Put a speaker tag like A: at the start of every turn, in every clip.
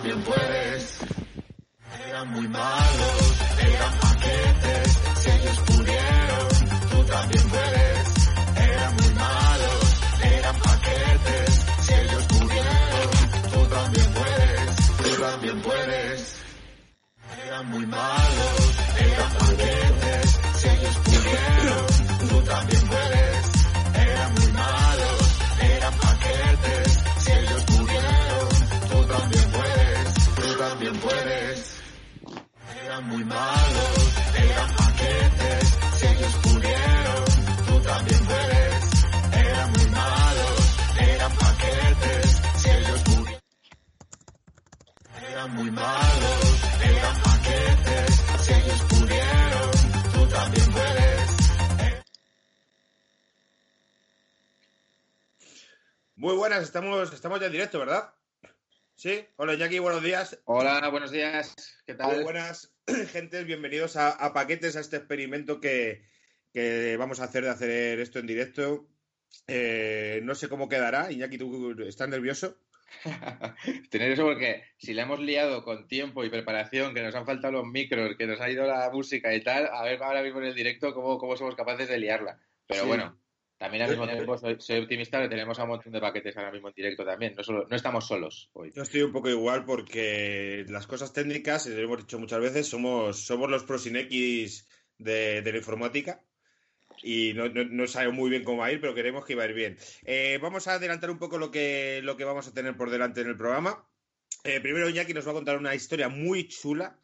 A: También puedes. Eran muy malos, eran paquetes, si ellos pudieron, tú también puedes. Eran muy malos, eran paquetes, si ellos pudieron, tú también puedes, tú también puedes. Eran muy malos, eran paquetes, si ellos pudieron, tú también puedes. Puedes. Eran muy malos, eran paquetes, si ellos pudieron, tú también puedes. Eran muy malos, eran paquetes, si ellos pudieron. Eran muy malos, eran paquetes, si ellos pudieron, tú también puedes.
B: Muy buenas, estamos, estamos ya en directo, ¿verdad? Sí, hola Jackie, buenos días.
C: Hola, buenos días. ¿Qué tal?
B: Muy buenas, gentes, bienvenidos a, a Paquetes, a este experimento que, que vamos a hacer de hacer esto en directo. Eh, no sé cómo quedará. Iñaki, ¿tú estás nervioso?
C: Tener eso porque si le hemos liado con tiempo y preparación, que nos han faltado los micros, que nos ha ido la música y tal, a ver ahora mismo en el directo cómo, cómo somos capaces de liarla. Pero
B: Sí.
C: bueno, también al mismo tiempo soy, soy optimista que tenemos a un montón de paquetes ahora mismo en directo también. No, solo, no estamos solos hoy.
B: Yo estoy un poco igual porque las cosas técnicas, y lo hemos dicho muchas veces, somos, somos los pros sin X de, de la informática. Y no, no, no sabemos muy bien cómo va a ir, pero queremos que va a ir bien. Eh, vamos a adelantar un poco lo que, lo que vamos a tener por delante en el programa. Eh, primero, Iñaki nos va a contar una historia muy chula.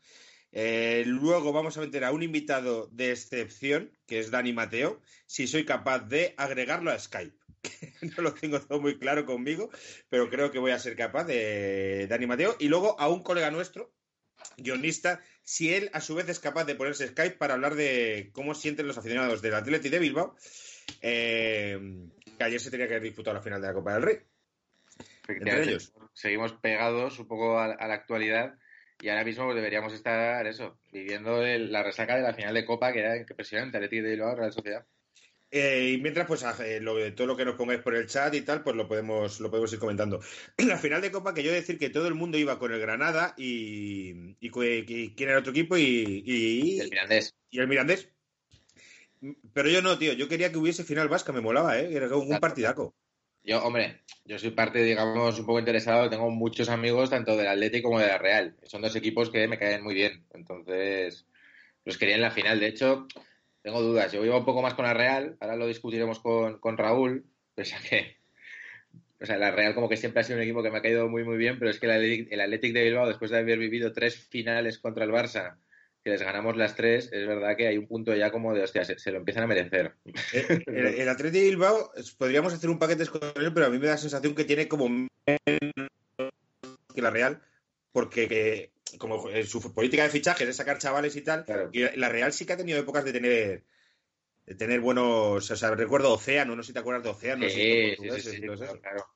B: Eh, luego vamos a meter a un invitado de excepción, que es Dani Mateo, si soy capaz de agregarlo a Skype. no lo tengo todo muy claro conmigo, pero creo que voy a ser capaz de Dani Mateo. Y luego a un colega nuestro, guionista, si él a su vez es capaz de ponerse Skype para hablar de cómo sienten los aficionados del Atleti de Bilbao, eh, que ayer se tenía que haber disputado la final de la Copa del Rey. Entre ellos.
C: Seguimos pegados un poco a, a la actualidad y ahora mismo pues, deberíamos estar, eso, viviendo el- la resaca de la final de Copa, que era impresionante, Atleti de Bilbao, Real Sociedad.
B: Eh, y mientras, pues eh, lo de- todo lo que nos pongáis por el chat y tal, pues lo podemos, lo podemos ir comentando. La final de Copa, que yo decir que todo el mundo iba con el Granada y, y, quién era el otro equipo y, y,
C: El Mirandés.
B: y el Mirandés. Pero yo no, tío. Yo quería que hubiese final vasca, me molaba, ¿eh? Era un
C: Claro.
B: partidaco.
C: Yo, hombre, yo soy parte, digamos, un poco interesado. Tengo muchos amigos, tanto del Atleti como de la Real. Son dos equipos que me caen muy bien. Entonces, los quería en la final. De hecho, tengo dudas. Yo iba un poco más con la Real. Ahora lo discutiremos con, con Raúl. Pese a que, o sea, la Real como que siempre ha sido un equipo que me ha caído muy, muy bien. Pero es que el Athletic de Bilbao, después de haber vivido tres finales contra el Barça, que les ganamos las tres, es verdad que hay un punto ya como de, hostia, se, se lo empiezan a merecer.
B: Eh, El, el Atleti de Bilbao, podríamos hacer un paquete él, pero a mí me da la sensación que tiene como menos que la Real, porque que, como su política de fichajes es sacar chavales y tal,
C: Claro.
B: y la Real sí que ha tenido épocas de tener de tener buenos, o sea, recuerdo Océano, no sé si te acuerdas de Océano,
C: Sí, sí, sí, sí,
B: todo
C: claro, claro.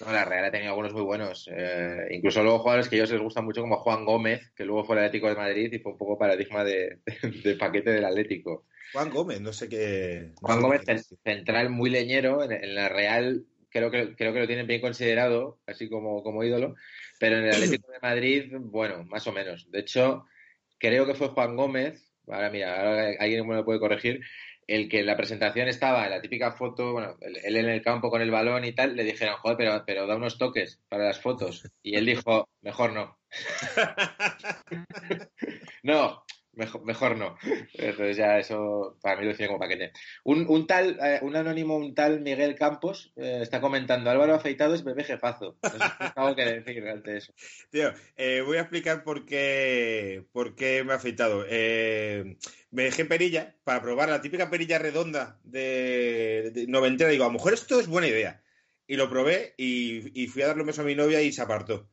C: No, la Real ha tenido algunos muy buenos. Eh, incluso luego jugadores que a ellos les gustan mucho, como Juan Gómez, que luego fue el Atlético de Madrid y fue un poco paradigma de, de paquete del Atlético.
B: Juan Gómez, no sé qué. no
C: Juan
B: sé
C: Gómez,
B: qué-
C: central muy leñero, en, en la Real creo que, creo que lo tienen bien considerado, así como, como ídolo, pero en el Atlético de Madrid, bueno, más o menos. De hecho, creo que fue Juan Gómez, ahora mira, ahora alguien me lo puede corregir, el que en la presentación estaba en la típica foto, bueno, él en el campo con el balón y tal, le dijeron, joder, pero, pero da unos toques para las fotos. Y él dijo, mejor no. no, mejor, mejor no. Entonces ya eso para mí lo define como paquete. Un, un tal, eh, un anónimo, un tal Miguel Campos eh, está comentando, Álvaro Afeitado es bebé jefazo. Tengo que decir ante eso.
B: Tío, eh, voy a explicar por qué, por qué me ha afeitado. Eh, me dejé perilla para probar la típica perilla redonda de, de noventera. Digo, a lo mejor esto es buena idea. y lo probé y, y fui a darle un beso a mi novia y se apartó.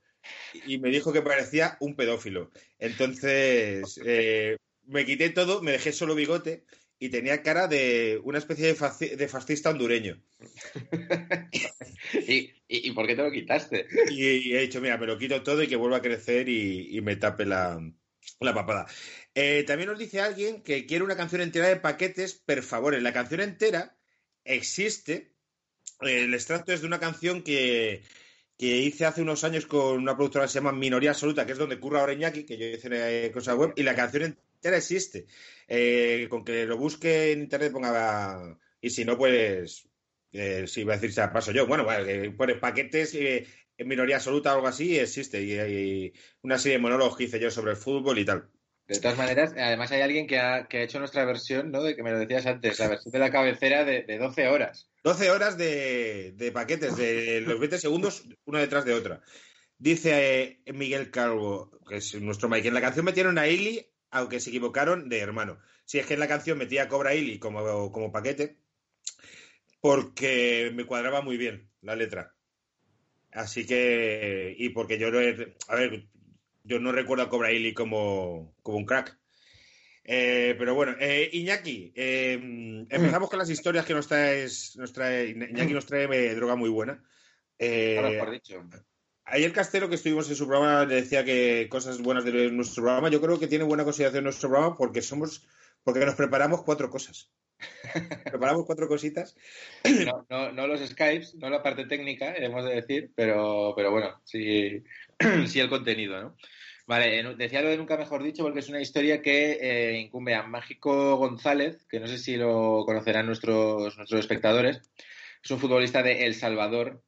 B: Y me dijo que parecía un pedófilo. Entonces, eh, me quité todo, me dejé solo bigote y tenía cara de una especie de, fasci- de fascista hondureño.
C: ¿Y, y, y por qué te lo quitaste?
B: Y, he dicho, mira, me lo quito todo y que vuelva a crecer y, me tape la, la papada. Eh, también nos dice alguien que quiere una canción entera de paquetes, per favor. La canción entera existe. El extracto es de una canción que, que hice hace unos años con una productora que se llama Minoría Absoluta, que es donde curra ahora Iñaki, que yo hice eh, cosas web, y la canción entera existe. Eh, con que lo busque en internet ponga... Y si no, pues... Eh, si iba a decir, se paso yo. Bueno, bueno pone paquetes en minoría absoluta o algo así, existe. Y hay una serie de monólogos que hice yo sobre el fútbol y tal.
C: De todas maneras, además hay alguien que ha, que ha hecho nuestra versión, ¿no? De que me lo decías antes, la versión de la cabecera de, de 12 horas.
B: 12 horas de, paquetes, de los 20 segundos, una detrás de otra. Dice eh, Miguel Calvo, que es nuestro Mike, en la canción metieron a Ili, aunque se equivocaron de hermano. Si es que en la canción metía a Cobra Ili como, como paquete, porque me cuadraba muy bien la letra. Así que, y porque yo no, he- a ver, yo no recuerdo a Cobra Ili como, como un crack. Eh, pero bueno, eh, Iñaki, eh, empezamos con las historias que nos traes, nos trae, Iñaki nos trae droga muy buena. Eh,
C: Claro, mejor dicho.
B: Ayer Castelo, que estuvimos en su programa, le decía que cosas buenas de nuestro programa. Yo creo que tiene buena consideración nuestro programa porque somos, porque nos preparamos cuatro cosas. preparamos cuatro cositas.
C: No, no, no los Skypes, no la parte técnica, hemos de decir, pero, pero bueno, sí, sí el contenido, ¿no? Vale, en- decía lo de nunca mejor dicho porque es una historia que eh, incumbe a Mágico González, que no sé si lo conocerán nuestros, nuestros espectadores. Es un futbolista de El Salvador,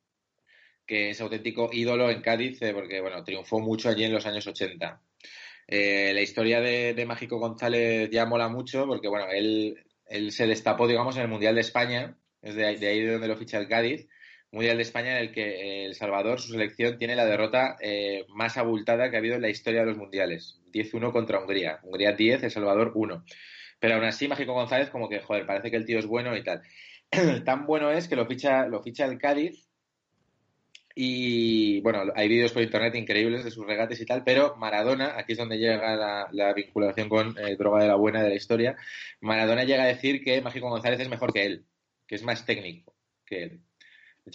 C: que es auténtico ídolo en Cádiz, eh, porque bueno, triunfó mucho allí en los años 80. Eh, la historia de, Mágico González ya mola mucho porque bueno, él, él se destapó, digamos, en el Mundial de España, es de, ahí de donde lo ficha el Cádiz, Mundial de España en el que El Salvador, su selección, tiene la derrota eh, más abultada que ha habido en la historia de los mundiales. 10-1 contra Hungría. Hungría 10, El Salvador 1. Pero aún así, Mágico González como que, joder, parece que el tío es bueno y tal. Tan bueno es que lo ficha, lo ficha el Cádiz y bueno, hay vídeos por internet increíbles de sus regates y tal, pero Maradona, aquí es donde llega la, la vinculación con eh, Droga de la Buena de la historia, Maradona llega a decir que Mágico González es mejor que él, que es más técnico que él.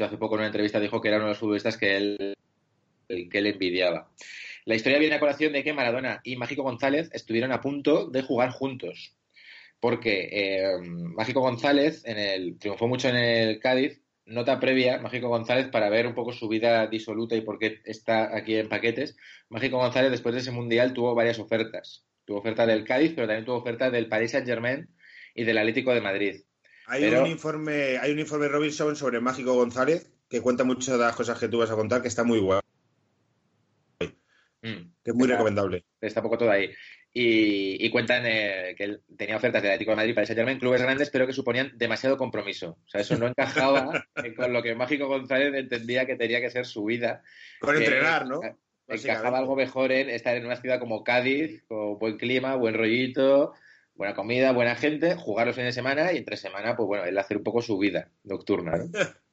C: Hace poco en una entrevista dijo que era uno de los futbolistas que él, que él envidiaba. La historia viene a colación de que Maradona y Mágico González estuvieron a punto de jugar juntos. Porque eh, Mágico González en el, triunfó mucho en el Cádiz, nota previa, Mágico González, para ver un poco su vida disoluta y por qué está aquí en paquetes. Mágico González, después de ese mundial, tuvo varias ofertas. Tuvo oferta del Cádiz, pero también tuvo oferta del Paris Saint Germain y del Atlético de Madrid.
B: Hay
C: Pero-
B: un informe, hay un informe Robinson sobre Mágico González que cuenta muchas de las cosas que tú vas a contar, que está muy guay,
C: Mm.
B: que es muy
C: Está-
B: recomendable.
C: está poco todo ahí. Y, y cuentan eh, que él tenía ofertas del Atlético de Madrid para Saint Germain, clubes grandes, pero que suponían demasiado compromiso. O sea, eso no encajaba con lo que Mágico González entendía que tenía que ser su vida.
B: Con entrenar, ¿no?
C: Encajaba algo mejor en estar en una ciudad como Cádiz, con buen clima, buen rollito, buena comida, buena gente, jugar los fines de semana y entre semana, pues bueno, él hacer un poco su vida nocturna, ¿no?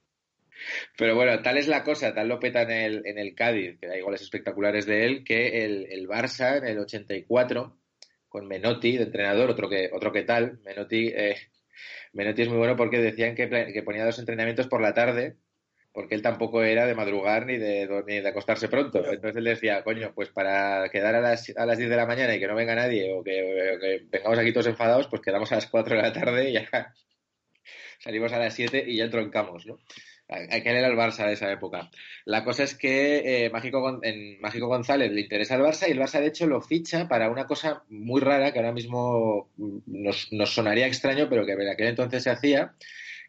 C: Pero bueno, tal es la cosa, tal lo peta en el, en el Cádiz, que hay goles espectaculares de él, que el, el Barça en el 84, con Menotti de entrenador, otro que, otro que tal, Menotti, eh, Menotti es muy bueno porque decían que ponía dos entrenamientos por la tarde, porque él tampoco era de madrugar ni de, ni de acostarse pronto. Entonces él decía, coño, pues para quedar a las, a las 10 de la mañana y que no venga nadie, o que, o que vengamos aquí todos enfadados, pues quedamos a las 4 de la tarde y ya salimos a las 7 y ya entroncamos, ¿no? Aquel era el Barça de esa época. La cosa es que eh, Mágico, en Mágico González le interesa el Barça y el Barça, de hecho, lo ficha para una cosa muy rara que ahora mismo nos, nos sonaría extraño, pero que en aquel entonces se hacía,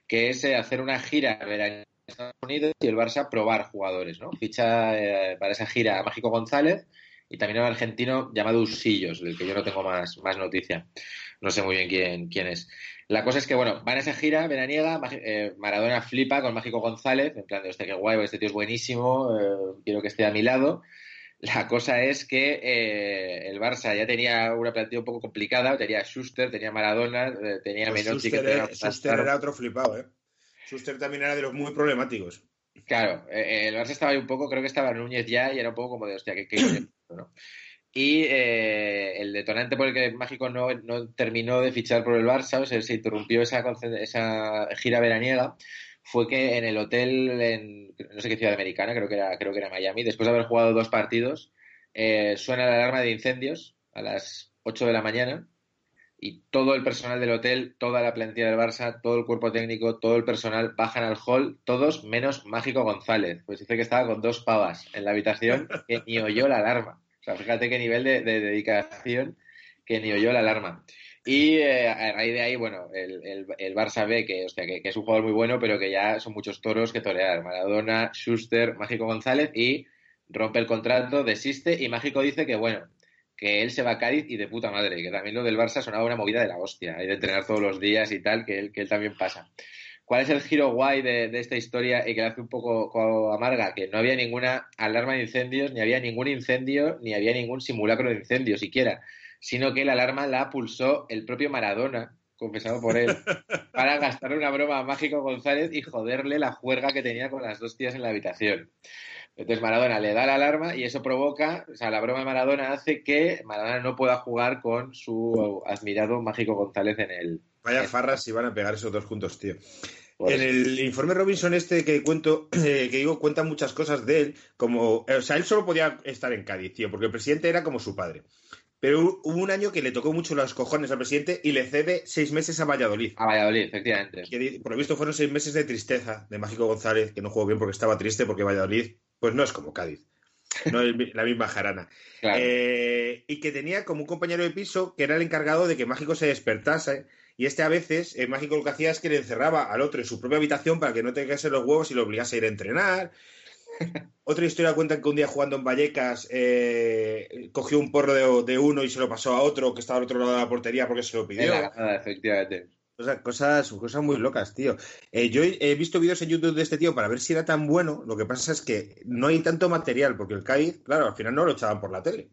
C: que es eh, hacer una gira veraniega Estados Unidos y el Barça probar jugadores, ¿no? Ficha eh, para esa gira a Mágico González y también a un argentino llamado Usillos, del que yo no tengo más, más noticia. No sé muy bien quién, quién es. La cosa es que, bueno, van a esa gira veraniega, eh, Maradona flipa con Mágico González, en plan de, este que guay, este tío es buenísimo, eh, quiero que esté a mi lado. La cosa es que eh, el Barça ya tenía una plantilla un poco complicada, tenía Schuster, tenía Maradona, tenía
B: Pues
C: Menotti que
B: Schuster,
C: tenía
B: era, Schuster era otro flipado, ¿eh? Schuster también era de los muy problemáticos.
C: Claro, eh, el Barça estaba ahí un poco, creo que estaba Núñez ya y era un poco como de, hostia, ¿qué, qué? Y eh, el detonante por el que Mágico no, no terminó de fichar por el Barça, o sea, se interrumpió esa, esa gira veraniega, fue que en el hotel, en no sé qué ciudad americana, creo que era, creo que era Miami, después de haber jugado dos partidos, eh, suena la alarma de incendios a las 8 de la mañana y todo el personal del hotel, toda la plantilla del Barça, todo el cuerpo técnico, todo el personal bajan al hall, todos menos Mágico González. Pues dice que estaba con dos pavas en la habitación que ni oyó la alarma. O sea, fíjate qué nivel de, de dedicación que ni oyó la alarma. Y eh, a raíz de ahí, bueno, el, el, el Barça ve que, hostia, que, que es un jugador muy bueno, pero que ya son muchos toros que torear. Maradona, Schuster, Mágico González y rompe el contrato, desiste y Mágico dice que, bueno, que él se va a Cádiz y de puta madre, que también lo del Barça sonaba una movida de la hostia, y de entrenar todos los días y tal, que él, que él también pasa. ¿Cuál es el giro guay de, esta historia y que la hace un poco co- amarga? Que no había ninguna alarma de incendios, ni había ningún incendio, ni había ningún simulacro de incendio siquiera, sino que la alarma la pulsó el propio Maradona, confesado por él, para gastar una broma a Mágico González y joderle la juerga que tenía con las dos tías en la habitación. Entonces Maradona le da la alarma y eso provoca, o sea, la broma de Maradona hace que Maradona no pueda jugar con su admirado Mágico González en el...
B: Vaya farras si van a pegar esos dos juntos, tío.
C: Pues,
B: En el informe Robinson este que cuento, eh, que digo, cuenta muchas cosas de él, como, eh, o sea, él solo podía estar en Cádiz, tío, porque el presidente era como su padre. Pero hu- hubo un año que le tocó mucho los cojones al presidente y le cede seis meses a Valladolid.
C: A Valladolid, efectivamente.
B: Que por lo visto fueron seis meses de tristeza de Mágico González, que no jugó bien porque estaba triste, porque Valladolid, pues no es como Cádiz. No es la misma jarana.
C: Claro.
B: Eh, y que tenía como un compañero de piso que era el encargado de que Mágico se despertase. Y este a veces, eh, Mágico lo que hacía es que le encerraba al otro en su propia habitación para que no tengase los huevos y lo obligase a ir a entrenar. Otra historia cuenta que un día jugando en Vallecas eh, cogió un porro de, de uno y se lo pasó a otro que estaba al otro lado de la portería porque se lo pidió.
C: efectivamente.
B: O sea, cosas, cosas muy locas, tío. Eh, yo he, visto vídeos en YouTube de este tío para ver si era tan bueno. Lo que pasa es que no hay tanto material, porque el Cádiz, claro, al final no lo echaban por la tele.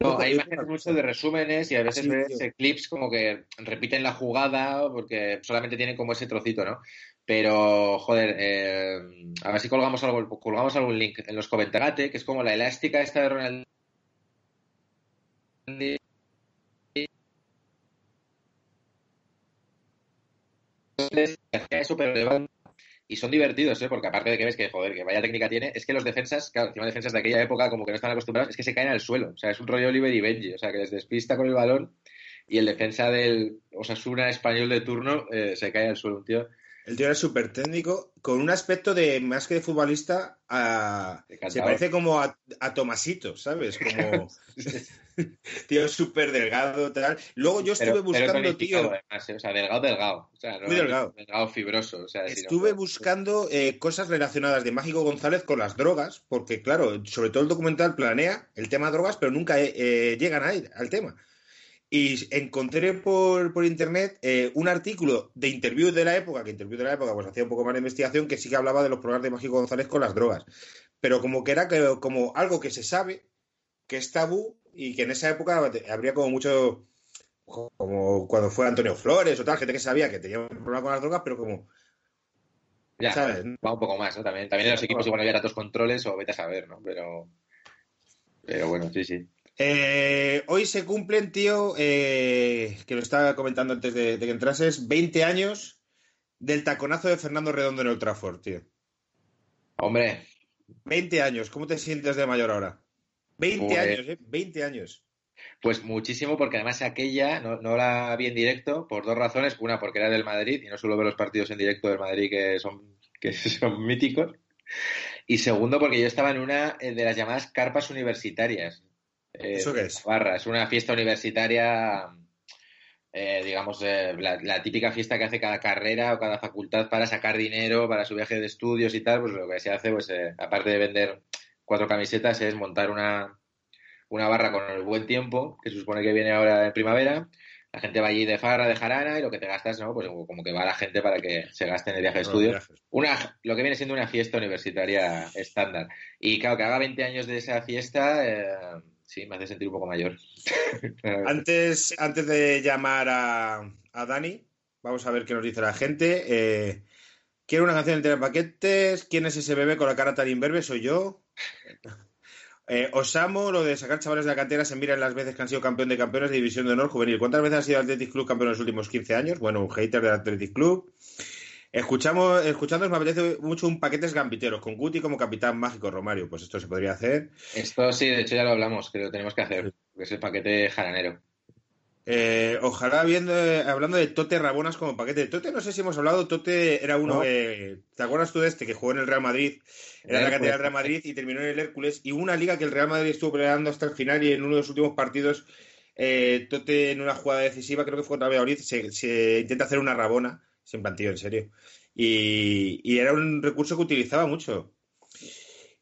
C: No, hay imágenes mucho de resúmenes y a veces
B: Sí,
C: ves
B: tío.
C: eh, clips como que repiten la jugada porque solamente tienen como ese trocito, ¿no? Pero, joder, eh, a ver si colgamos algo, colgamos algún link en los comentarios, que es como la elástica esta de Ronald y son divertidos, ¿eh? Porque aparte de que ves que, joder, que vaya técnica tiene, es que los defensas, claro, encima defensas de aquella época como que no están acostumbrados, es que se caen al suelo. O sea, es un rollo Oliver y Benji. O sea, que les despista con el balón y el defensa del Osasuna español de turno eh, se cae al suelo, un tío.
B: El tío era súper técnico, con un aspecto de más que de futbolista, a-
C: De
B: se parece como a, a Tomasito, ¿sabes? Como tío súper delgado, tal. Luego yo estuve
C: Pero-
B: buscando, tío,
C: además, ¿eh? O sea, delgado, delgado. O sea, no-
B: Muy delgado.
C: Delgado, fibroso. O sea,
B: Estuve buscando eh, cosas relacionadas de Mágico González con las drogas, porque claro, sobre todo el documental planea el tema drogas, pero nunca eh, eh, llegan a ir al tema. Y encontré por, por internet eh, un artículo de interview de la época, que interview de la época pues hacía un poco más de investigación, que sí que hablaba de los problemas de Mágico González con las drogas. Pero como que era que- como algo que se sabe, que es tabú, y que en esa época habría como mucho, como cuando fue Antonio Flores o tal, gente que sabía que tenía un problema con las drogas, pero como
C: Ya,
B: ¿sabes?
C: va un poco más, ¿no? También, también en los equipos igual había tantos controles o vete a saber, ¿no? Pero, pero bueno, sí, sí.
B: Eh, hoy se cumplen, tío, eh, que lo estaba comentando antes de, de que entrases, 20 años del taconazo de Fernando Redondo en el Trafford, tío.
C: Hombre,
B: 20 años, ¿cómo te sientes de mayor ahora? 20
C: Pues-
B: años, ¿eh? 20 años.
C: pues muchísimo, porque además aquella no, no la vi en directo por dos razones. Una, porque era del Madrid y no suelo ver los partidos en directo del Madrid que son, que son míticos. Y segundo, porque yo estaba en una eh, de las llamadas carpas universitarias. Eh,
B: ¿Eso qué es?
C: Barra, es una fiesta universitaria, eh, digamos, eh, la, la típica fiesta que hace cada carrera o cada facultad para sacar dinero para su viaje de estudios y tal. Pues lo que se hace, pues eh, aparte de vender cuatro camisetas, es montar una, una barra con el buen tiempo, que se supone que viene ahora en primavera. La gente va allí de farra, de jarana, y lo que te gastas, ¿no? Pues como que va la gente para que se gaste en el viaje de estudios
B: viajes.
C: una, lo que viene siendo una fiesta universitaria estándar. Y claro, que haga 20 años de esa fiesta, sí, me hace sentir un poco mayor.
B: Antes, antes de llamar a, a Dani, vamos a ver qué nos dice la gente. Eh, Quiero una canción entera de paquetes. ¿Quién es ese bebé con la cara tan imberbe? Soy yo. Eh, Osamo, lo de sacar chavales de la cantera se mira en las veces que han sido campeón de campeones de división de honor juvenil. ¿Cuántas veces ha sido Athletic Club campeón en los últimos 15 años? Bueno, un hater del Athletic Club. Escuchamos, escuchándonos me apetece mucho un paquetes gambiteros, con Guti como capitán mágico, Romario. Pues esto se podría hacer.
C: Esto sí, de hecho ya lo hablamos, que lo tenemos que hacer, que es el paquete jaranero.
B: Eh, ojalá viendo, hablando de Tote Rabonas como paquete. Tote, no sé si hemos hablado, Tote era uno
C: No.
B: que. ¿Te acuerdas tú de este que jugó en el Real Madrid? Era la
C: Hércules.
B: del Real Madrid y terminó en el Hércules. Y una liga que el Real Madrid estuvo peleando hasta el final y en uno de los últimos partidos, eh, Tote en una jugada decisiva, creo que fue contra Valladolid, se, se intenta hacer una Rabona. Se plantillo, en serio. Y, y era un recurso que utilizaba mucho.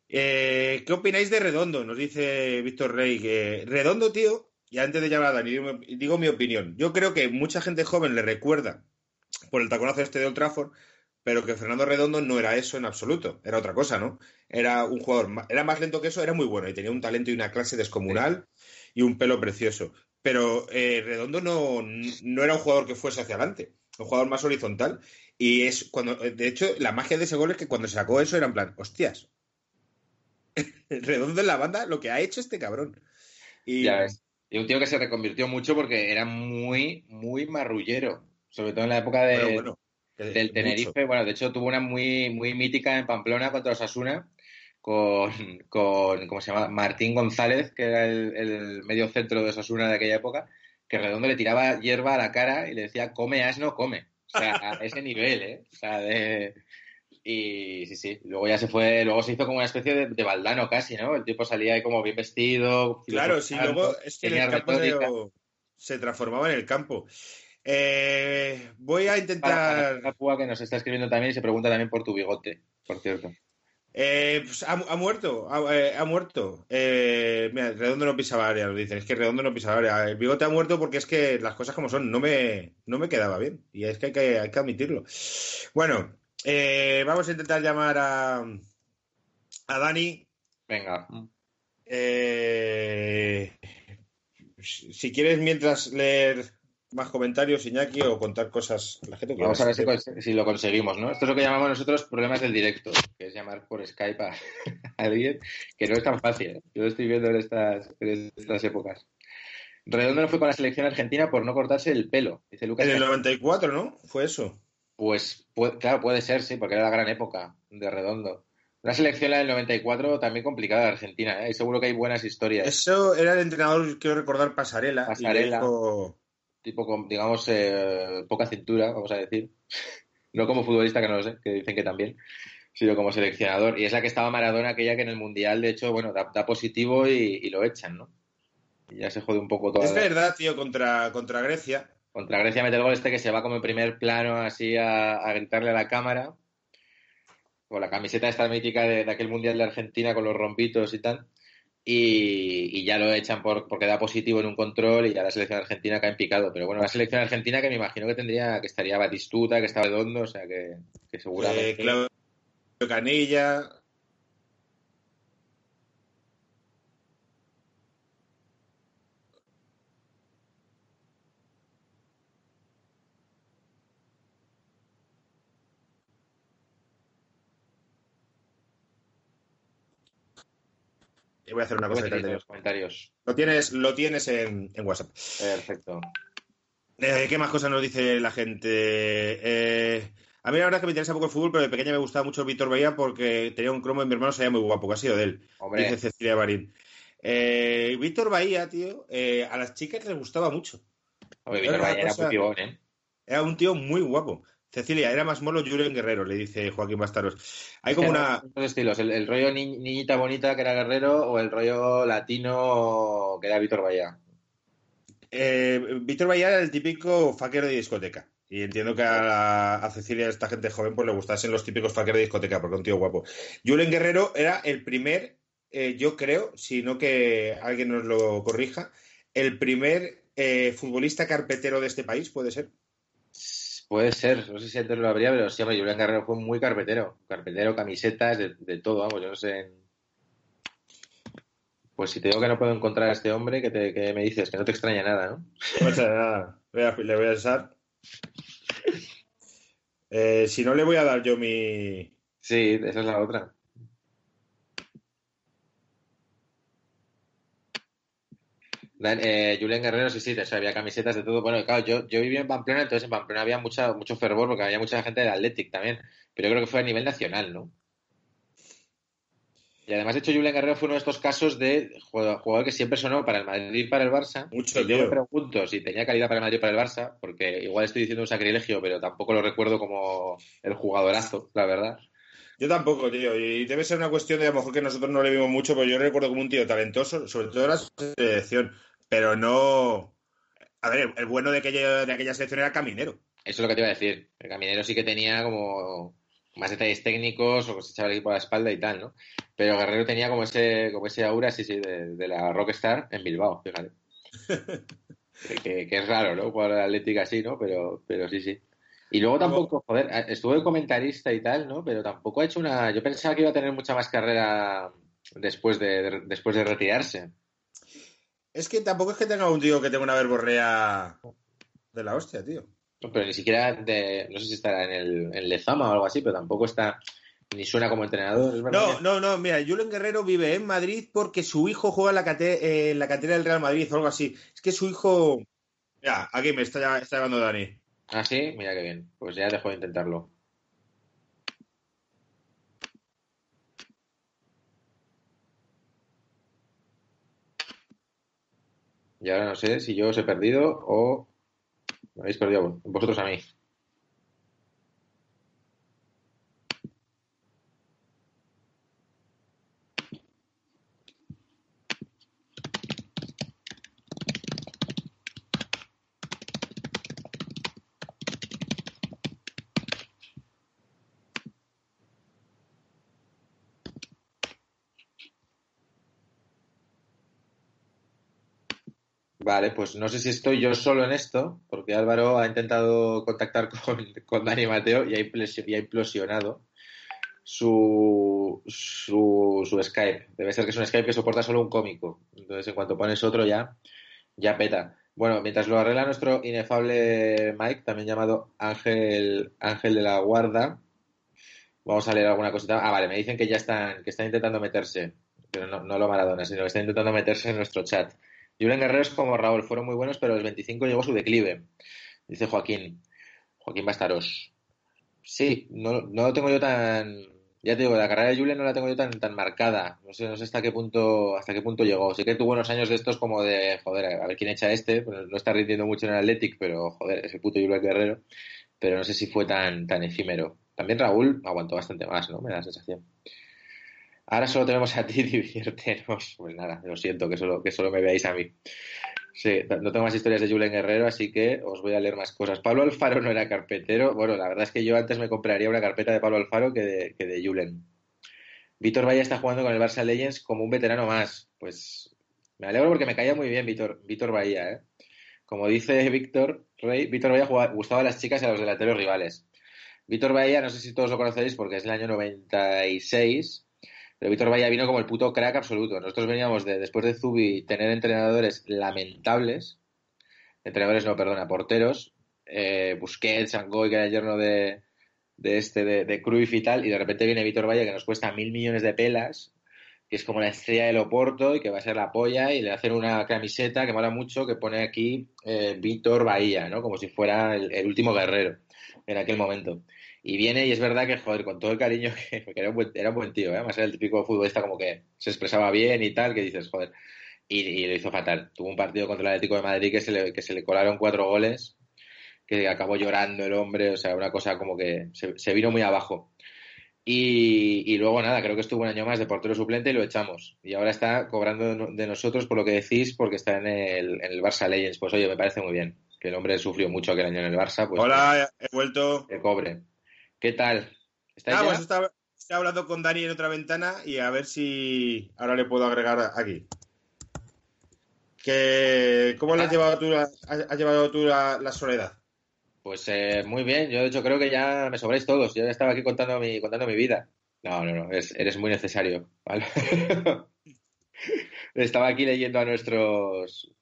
B: Eh, ¿Qué opináis de Redondo? Nos dice Víctor Rey. Que Redondo, tío, y antes de llamar a Dani, digo, digo mi opinión. Yo creo que mucha gente joven le recuerda por el taconazo este de Old Trafford, pero que Fernando Redondo no era eso en absoluto. Era otra cosa, ¿no? Era un jugador, era más lento que eso, era muy bueno y tenía un talento y una clase descomunal y un pelo precioso. Pero eh, Redondo no, no era un jugador que fuese hacia adelante, un jugador más horizontal. Y es cuando, de hecho, la magia de ese gol es que cuando se sacó eso era en plan, hostias, Redondo en la banda, lo que ha hecho este cabrón. Y
C: Ya ves. Y un tío que se reconvirtió mucho porque era muy, muy marrullero. Sobre todo en la época de,
B: bueno, bueno, que-
C: del
B: mucho.
C: Tenerife. Bueno, de hecho tuvo una muy, muy mítica en Pamplona contra Osasuna con, con ¿cómo se llama? Martín González, que era el, el medio centro de Osasuna de aquella época, que Redondo le tiraba hierba a la cara y le decía, come asno, come. O sea, a ese nivel, ¿eh? O sea, de... Y sí, sí, luego ya se fue, luego se hizo como una especie de, de baldano casi, ¿no? El tipo salía ahí como bien vestido.
B: Claro, sí, luego es que en el campo se, transformaba en el campo. Eh, voy a
C: Para,
B: intentar.
C: para Púa que nos está escribiendo también y se pregunta también por tu bigote, por cierto.
B: Eh, pues ha, ha muerto, ha, eh, ha muerto. Eh, mira, Redondo no pisaba área, lo dicen. Es que Redondo no pisaba área. El bigote ha muerto porque es que las cosas como son, no me, no me quedaba bien. Y es que hay que, hay que admitirlo. Bueno, eh, vamos a intentar llamar a, a Dani.
C: Venga.
B: Eh, si quieres, mientras leer más comentarios, Iñaki, o contar cosas la gente
C: Vamos a ver si, lo conseguimos, ¿no? Esto es lo que llamamos nosotros problemas del directo, que es llamar por Skype a, a alguien, que no es tan fácil. ¿eh? Yo lo estoy viendo en estas, en estas épocas. Redondo no fue con la selección argentina por no cortarse el pelo, dice Lucas.
B: En el 94, ¿no? Fue eso.
C: Pues pu- claro, puede ser, sí, porque era la gran época de Redondo. Una selección la del 94 también complicada de Argentina, ¿eh? Y seguro que hay buenas historias.
B: Eso era el entrenador, quiero recordar, Pasarela. y
C: Pasarela.
B: dijo-
C: Tipo con, digamos, eh, poca cintura, vamos a decir. No como futbolista, que no lo sé, que dicen que también, sino como seleccionador. Y es la que estaba Maradona, aquella que en el Mundial, de hecho, bueno, da, da positivo y, y lo echan, ¿no? Y ya se jode un poco toda
B: Es
C: la-
B: verdad, tío, contra, contra Grecia.
C: Contra Grecia mete el gol este que se va como en primer plano así a, a gritarle a la cámara. Con la camiseta esta mítica de, de aquel Mundial de Argentina con los rompitos y tal. Y, ya lo echan por, porque da positivo en un control y ya la selección argentina cae en picado. Pero bueno, la selección argentina que me imagino que tendría, que estaría Batistuta, que estaba Redondo, o sea que, que seguramente...
B: Eh, Claudio Canilla. Y voy a hacer una cosa
C: los comentarios.
B: Lo tienes, lo tienes en, en WhatsApp.
C: Perfecto.
B: Eh, ¿Qué más cosas nos dice la gente? Eh, a mí la verdad es que me interesa poco el fútbol, pero de pequeña me gustaba mucho Víctor Bahía porque tenía un cromo y mi hermano se veía muy guapo, que ha sido de él.
C: Hombre,
B: Dice Cecilia Barín. Eh, Víctor Bahía, tío, a las chicas les gustaba mucho.
C: hombre,
B: era
C: Víctor Valle era
B: cosa-
C: pibón, ¿eh?
B: Era un tío muy guapo. Cecilia, era más molo Julen Guerrero, le dice Joaquín Bastaros. Hay como una.
C: Dos estilos, el, el rollo ni- niñita bonita que era Guerrero o el rollo latino que era Víctor Bahía.
B: Eh, Víctor Bahía era el típico faquero de discoteca. Y entiendo que a, a Cecilia, a esta gente joven, pues le gustasen los típicos faqueros de discoteca, porque un tío guapo. Julen Guerrero era el primer, eh, yo creo, si no que alguien nos lo corrija, el primer eh, futbolista carpetero de este país, ¿puede ser?
C: Puede ser, no sé si antes lo habría, pero sí, hombre, Julián Guerrero fue muy carpetero. Carpetero, camisetas, de, de todo, vamos, yo no sé. Pues si te digo que no puedo encontrar a este hombre, que, te, que me dices? Que no te extraña nada, ¿no?
B: No pasa nada. Voy a- le voy a usar. Eh, si no, le voy a dar yo mi.
C: Sí, esa es la otra. Eh, Julen Guerrero, sí, sí, o sea, había camisetas de todo. Bueno, claro, yo, yo viví en Pamplona, entonces en Pamplona había mucha, mucho fervor porque había mucha gente del Athletic también. Pero yo creo que fue a nivel nacional, ¿no? Y además, de hecho, Julen Guerrero fue uno de estos casos de jugador, que siempre sonó para el Madrid y para el Barça.
B: Mucho,
C: y yo me pregunto si tenía calidad para el Madrid y para el Barça, porque igual estoy diciendo un sacrilegio, pero tampoco lo recuerdo como el jugadorazo, la verdad.
B: Yo tampoco, tío. Y debe ser una cuestión de a lo mejor que nosotros no le vimos mucho, pero yo recuerdo como un tío talentoso, sobre todo en la selección. Pero no. A ver, el bueno de aquella, de aquella selección era Caminero.
C: Eso es lo que te iba a decir. El caminero sí que tenía como más detalles técnicos o que se echaba el equipo a la espalda y tal, ¿no? Pero Guerrero tenía como ese, como ese aura, sí, sí, de, de la Rockstar en Bilbao, fíjate. que, es raro, ¿no? Jugar al Atlético así, ¿no? Pero, pero sí, sí. Y luego tampoco, joder, estuvo de comentarista y tal, ¿no? Pero tampoco ha hecho una. Yo pensaba que iba a tener mucha más carrera después de, de- después de retirarse.
B: Es que tampoco es que tenga un tío que tenga una verborrea de la hostia, tío.
C: Pero ni siquiera de. No sé si estará en el en Lezama o algo así, pero tampoco está. Ni suena como entrenador, es verdad.
B: No, no, no, mira, Julen Guerrero vive en Madrid porque su hijo juega en la, cate- en la cantera del Real Madrid o algo así. Es que su hijo. Mira, aquí me está, está llamando Dani.
C: Ah, sí, mira qué bien. Pues ya dejo de intentarlo. Y ahora no sé si yo os he perdido o me habéis perdido vosotros a mí. Vale, pues no sé si estoy yo solo en esto, porque Álvaro ha intentado contactar con, con Dani Mateo y ha, implosio- y ha implosionado su, su, su Skype. Debe ser que es un Skype que soporta solo un cómico. Entonces, en cuanto pones otro ya, ya peta. Bueno, mientras lo arregla nuestro inefable Mike, también llamado Ángel, Ángel de la Guarda, vamos a leer alguna cosita. Ah, vale, me dicen que ya están, que están intentando meterse, pero no, no lo Maradona, sino que están intentando meterse en nuestro chat. Julen Guerreros como Raúl fueron muy buenos, pero los 25 llegó su declive. Dice Joaquín. Joaquín Bastaros. Sí, no, no lo tengo yo tan. Ya te digo, la carrera de Julen no la tengo yo tan, tan marcada. No sé, no sé hasta qué punto, hasta qué punto llegó. Sí que tuvo unos años de estos como de, joder, a ver quién echa este. Pues no está rindiendo mucho en el Athletic, pero joder, ese puto Julen Guerrero. Pero no sé si fue tan, tan efímero. También Raúl aguantó bastante más, ¿no? Me da la sensación. Ahora solo tenemos a ti, diviértenos. Pues nada, lo siento, que solo, que solo me veáis a mí. Sí, no tengo más historias de Julen Guerrero, así que os voy a leer más cosas. Pablo Alfaro no era carpetero. Bueno, la verdad es que yo antes me compraría una carpeta de Pablo Alfaro que de, que de Julen. Víctor Valle está jugando con el Barça Legends como un veterano más. Pues me alegro porque me caía muy bien Víctor, Víctor Bahía, ¿eh? Como dice Víctor Rey, Víctor Bahía gustaba a las chicas y a los delanteros rivales. Víctor Bahía, no sé si todos lo conocéis porque es el año 96, pero Víctor Bahía vino como el puto crack absoluto. Nosotros veníamos de, después de Zubi, tener entrenadores lamentables, entrenadores no, perdona, porteros, eh, Busquets, Angoy, que era el yerno de, de este, de, de Cruyff y tal, y de repente viene Víctor Bahía que nos cuesta mil millones de pelas, que es como la estrella del Oporto y que va a ser la polla, y le hacen una camiseta que mola mucho, que pone aquí eh, Víctor Bahía, ¿no? Como si fuera el último guerrero en aquel momento. Y viene y es verdad que, joder, con todo el cariño que, que era, un buen, era un buen tío, ¿eh? además era el típico futbolista como que se expresaba bien y tal, que dices, joder, y, y lo hizo fatal. Tuvo un partido contra el Atlético de Madrid que se le, que se le colaron cuatro goles, que acabó llorando el hombre, o sea, una cosa como que se, se vino muy abajo. Y, y luego nada, creo que estuvo un año más de portero suplente y lo echamos. Y ahora está cobrando de nosotros por lo que decís, porque está en el, en el Barça Legends. Pues oye, me parece muy bien. Que el hombre sufrió mucho aquel año en el Barça, pues
B: Hola, he vuelto.
C: que cobre. ¿Qué tal? ¿Estáis
B: Ah,
C: ya?
B: pues estaba, estaba hablando con Dani en otra ventana y a ver si ahora le puedo agregar aquí. Que, ¿Cómo le has
C: Ah.
B: llevado tú la, has, has llevado tú la, la soledad?
C: Pues eh, muy bien, yo de hecho creo que ya me sobráis todos. Yo ya estaba aquí contando mi, contando mi vida. No, no, no, es- eres muy necesario. ¿vale? estaba aquí leyendo a nuestros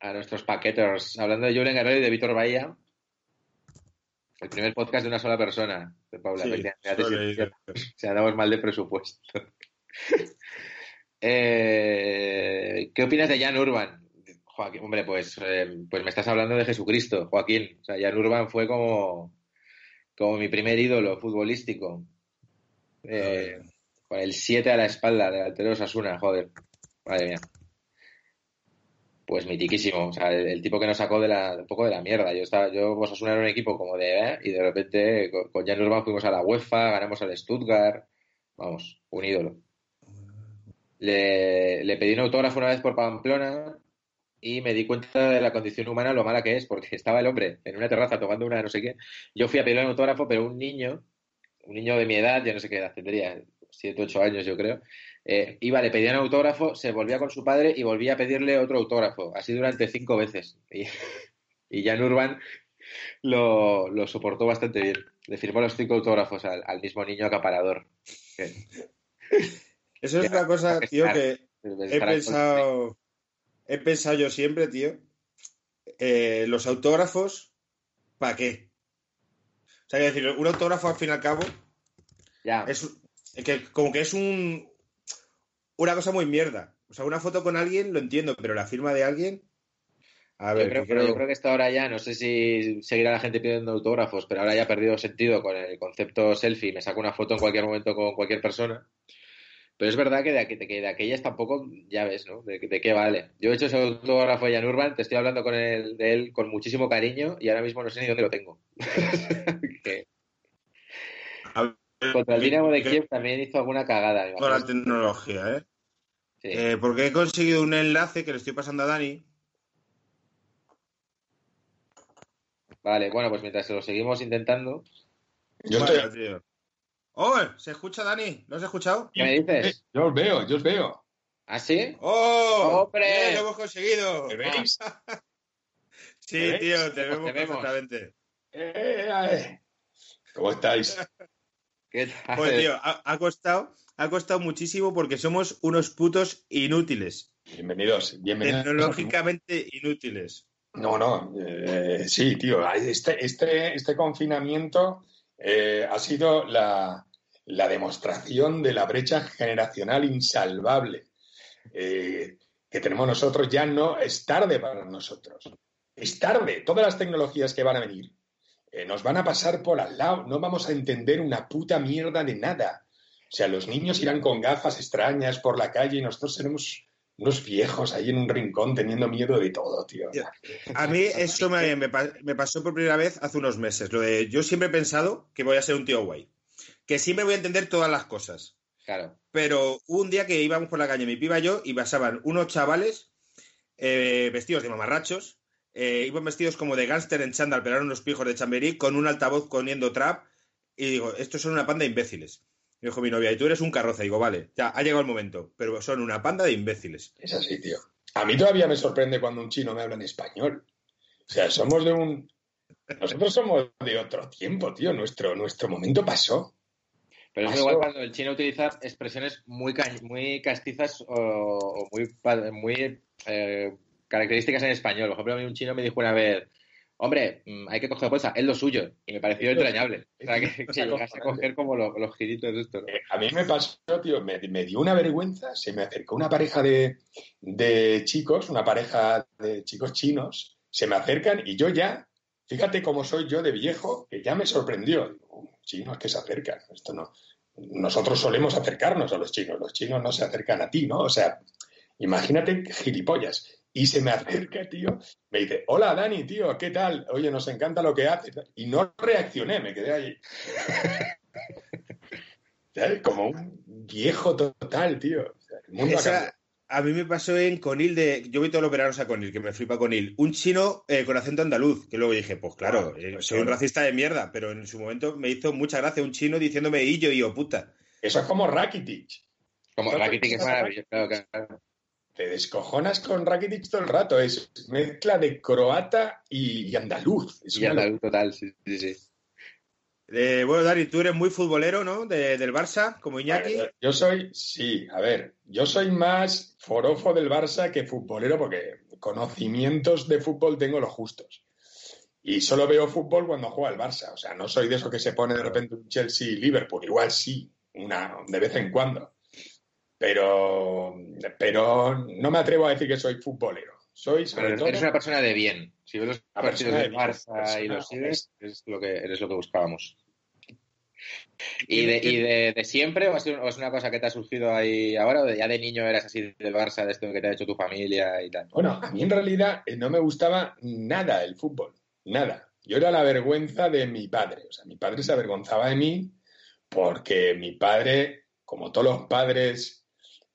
C: a nuestros paquetes, hablando de Julen Guerrero y de Víctor Bahía. El primer podcast de una sola persona, de Paula.
B: Sí.
C: Se andamos mal de presupuesto. Eh, ¿Qué opinas de Jan Urban? Joaquín, hombre, pues, eh, pues me estás hablando de Jesucristo, Joaquín. O sea, Jan Urban fue como, como mi primer ídolo futbolístico. Eh, con el 7 a la espalda del altero Osasuna, joder. Madre mía. Pues mitiquísimo. O sea, el, tipo que nos sacó de la, un poco de la mierda. Yo estaba, yo Osasuna era un equipo como de, ¿eh? y de repente con, con Jan fuimos a la UEFA, ganamos al Stuttgart. Vamos, un ídolo. Le, le pedí un autógrafo una vez por Pamplona y me di cuenta de la condición humana lo mala que es, porque estaba el hombre en una terraza tomando una no sé qué. Yo fui a pedirle un autógrafo, pero un niño, un niño de mi edad, yo no sé qué edad tendría, 7, 8 años yo creo, eh, iba, le pedía un autógrafo, se volvía con su padre y volvía a pedirle otro autógrafo, así durante cinco veces. Y, y Jan Urban lo, lo soportó bastante bien. Le firmó los cinco autógrafos al, al mismo niño acaparador. Que-
B: Eso es una cosa, tío, que he pensado, he pensado yo siempre, tío, eh, los autógrafos, ¿para qué? O sea, quiero decir, un autógrafo al fin y al cabo
C: Ya,
B: es que como que es un una cosa muy mierda. O sea, una foto con alguien lo entiendo, pero la firma de alguien. A
C: Yo
B: ver,
C: creo,
B: que
C: pero
B: creo-
C: yo creo que esto ahora ya, no sé si seguirá la gente pidiendo autógrafos, pero ahora ya ha perdido sentido con el concepto selfie. Me saco una foto en cualquier momento con cualquier persona. Pero es verdad que de, aqu- que de aquellas tampoco, ya ves, ¿no? De, de qué vale. Yo he hecho ese autógrafo de Jan Urban, te estoy hablando con él, de él con muchísimo cariño y ahora mismo no sé ni dónde lo tengo. Que
B: A ver,
C: contra el Dinamo de
B: que-
C: Kiev también hizo alguna cagada.
B: Con la tecnología, ¿eh?
C: Sí.
B: Eh, Porque he conseguido un enlace que le estoy pasando a Dani.
C: Vale, bueno, pues mientras lo seguimos intentando.
D: Yo
B: Vaya,
D: estoy.
B: tío. ¡Oh! ¿Se escucha, Dani? ¿Lo has escuchado?
C: ¿Qué me dices?
D: Yo os veo, yo os veo.
C: ¿Ah, sí?
B: ¡Oh!
C: ¡Hombre!
B: ¡Lo hemos conseguido!
D: ¿Me veis?
B: Sí,
D: ¿Me veis?
B: tío, te vemos
C: Te vemos.
B: perfectamente.
D: Eh, eh. ¿Cómo estáis?
C: ¿Qué tal?
B: Joder, tío, ha, ha costado, ha costado muchísimo porque somos unos putos inútiles.
D: Bienvenidos, bienvenidos.
B: Tecnológicamente inútiles.
D: No, no, eh, sí, tío. Este, este, este confinamiento eh, ha sido la, la demostración de la brecha generacional insalvable eh, que tenemos nosotros. Ya no es tarde para nosotros. Es tarde. Todas las tecnologías que van a venir eh, nos van a pasar por al lado. No vamos a entender una puta mierda de nada. O sea, los niños irán con gafas extrañas por la calle y nosotros seremos unos viejos ahí en un rincón teniendo miedo de todo, tío.
B: A mí eso me, me pa- me pasó por primera vez hace unos meses. Lo de yo siempre he pensado que voy a ser un tío guay. Que siempre voy a entender todas las cosas.
C: Claro.
B: Pero un día que íbamos por la calle, mi piba y yo, y pasaban unos chavales eh, vestidos de mamarrachos, eh, iban vestidos como de gángster en chándal, pero eran unos pijos de chamberí, con un altavoz poniendo trap, y digo, estos son una panda de imbéciles. Me dijo mi novia, y tú eres un carroza. Digo, vale, ya, ha llegado el momento, pero son una panda de imbéciles.
D: Es así, tío. A mí todavía me sorprende cuando un chino me habla en español. O sea, somos de un... Nosotros somos de otro tiempo, tío. Nuestro, nuestro momento pasó.
C: Pero es igual cuando el chino utiliza expresiones muy, ca- muy castizas o, o muy, muy eh, características en español. Por ejemplo, a mí un chino me dijo una vez, hombre, mm, hay que coger bolsa, es lo suyo. Y me pareció entrañable. O sea, que, que llegase a coger como lo- los giritos de esto. ¿no?
D: Eh, a mí me pasó, tío, me, me dio una vergüenza. Se me acercó una pareja de, de chicos, una pareja de chicos chinos, se me acercan y yo ya, fíjate cómo soy yo de viejo, que ya me sorprendió. Digo, "Uh, chinos que se acercan, esto no. Nosotros solemos acercarnos a los chinos, los chinos no se acercan a ti, ¿no? O sea, imagínate gilipollas. Y se me acerca, tío, me dice, hola Dani, tío, ¿qué tal? Oye, nos encanta lo que haces. Y no reaccioné, me quedé ahí. ¿Sabes? Como un viejo total, tío. O sea, el mundo ha
B: Esa-
D: cambiado.
B: a mí me pasó en Conil de. Yo voy todos los veranos a Conil, que me flipa Conil. Un chino eh, con acento andaluz, que luego dije, pues claro, eh, soy un racista de mierda, pero en su momento me hizo mucha gracia un chino diciéndome y yo y yo puta.
D: Eso es como Rakitic.
C: Como Rakitic es maravilloso. Claro, claro.
D: Te descojonas con Rakitic todo el rato. Es mezcla de croata y, y andaluz. Es
C: Y
D: una
C: andaluz total, sí, sí, sí.
B: Eh, bueno, Dani, tú eres muy futbolero, ¿no? De- del Barça, como Iñaki.
D: Yo soy, sí, a ver, yo soy más forofo del Barça que futbolero porque conocimientos de fútbol tengo los justos. Y solo veo fútbol cuando juega el Barça. O sea, no soy de eso que se pone de repente un Chelsea-Liverpool. Igual sí, una, de vez en cuando. Pero, pero no me atrevo a decir que soy futbolero. Soy, sobre todo,
C: eres una persona de bien. Si ves los partidos
D: de
C: del
D: bien,
C: Barça y los sigues,
D: honesta.
C: es lo que, eres lo que buscábamos. ¿Y, de, y de, de siempre o es, una cosa que te ha surgido ahí ahora o de- ya de niño eras así del Barça, de esto que te ha hecho tu familia y tal?
D: Bueno, a mí en realidad eh, no me gustaba nada el fútbol, nada. Yo era la vergüenza de mi padre. O sea, mi padre se avergonzaba de mí porque mi padre, como todos los padres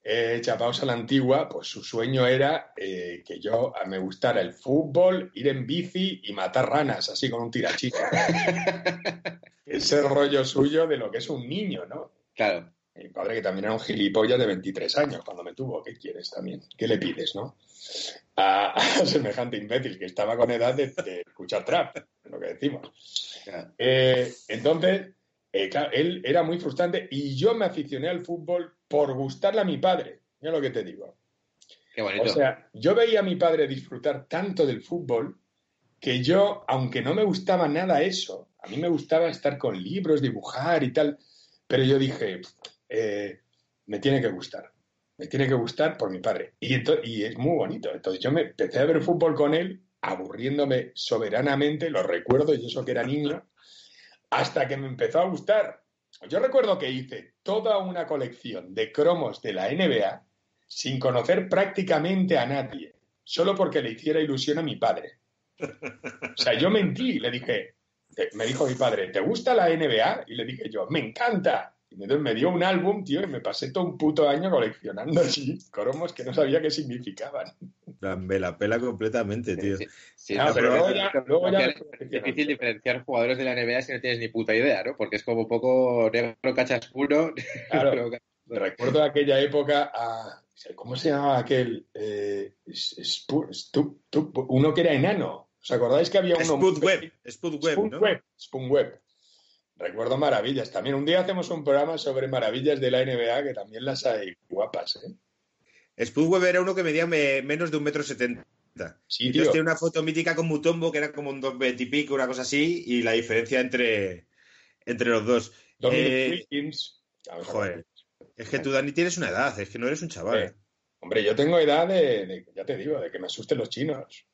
D: eh, chapados a la antigua, pues su sueño era eh, que yo me gustara el fútbol, ir en bici y matar ranas, así con un tirachito. Ese rollo suyo de lo que es un niño, ¿no?
C: Claro.
D: Mi padre, que también era un gilipollas de 23 años cuando me tuvo. ¿Qué quieres también? ¿Qué le pides, no? A, a semejante imbécil que estaba con edad de, de escuchar trap, lo que decimos.
C: claro.
D: Eh, entonces, eh, claro, él era muy frustrante y yo me aficioné al fútbol por gustarle a mi padre. Mira lo que te digo.
C: Qué bonito.
D: O sea, yo veía a mi padre disfrutar tanto del fútbol que yo, aunque no me gustaba nada eso, a mí me gustaba estar con libros, dibujar y tal, pero yo dije, eh, me tiene que gustar, me tiene que gustar por mi padre. Y, es muy bonito. Entonces yo me empecé a ver fútbol con él, aburriéndome soberanamente, lo recuerdo, y eso que era niño, hasta que me empezó a gustar. Yo recuerdo que hice toda una colección de cromos de la NBA sin conocer prácticamente a nadie, solo porque le hiciera ilusión a mi padre. O sea, yo mentí, le dije, te- me dijo mi padre, ¿te gusta la NBA? Y le dije yo, me encanta. Y entonces me dio un álbum, tío, y me pasé todo un puto año coleccionando así cromos que no sabía qué significaban.
B: Me la pela completamente, tío.
C: Sí, sí,
D: Ah,
C: no,
D: pero luego ya- luego ya-
C: es difícil diferenciar jugadores de la NBA si no tienes ni puta idea, ¿no? Porque es como un poco negro cachas puro.
D: Claro.
C: negro
D: Recuerdo aquella época a... ¿Cómo se llamaba aquel? Eh, uno que era enano. ¿Os acordáis que había uno...
B: Spudweb, Spudweb, ¿no?
D: Spoonweb, Spoonweb. Recuerdo maravillas. También un día hacemos un programa sobre maravillas de la NBA que también las hay guapas, ¿eh?
B: Spudweb era uno que medía me- menos de un metro setenta.
D: Sí,
B: Entonces tiene una foto mítica con Mutombo que era como un dos y pico, una cosa así, y la diferencia entre, entre los dos. Eh, joder. Es que tú, Dani, tienes una edad, es que no eres un chaval.
D: Eh, Hombre, yo tengo edad de, de- ya te digo, de que me asusten los chinos.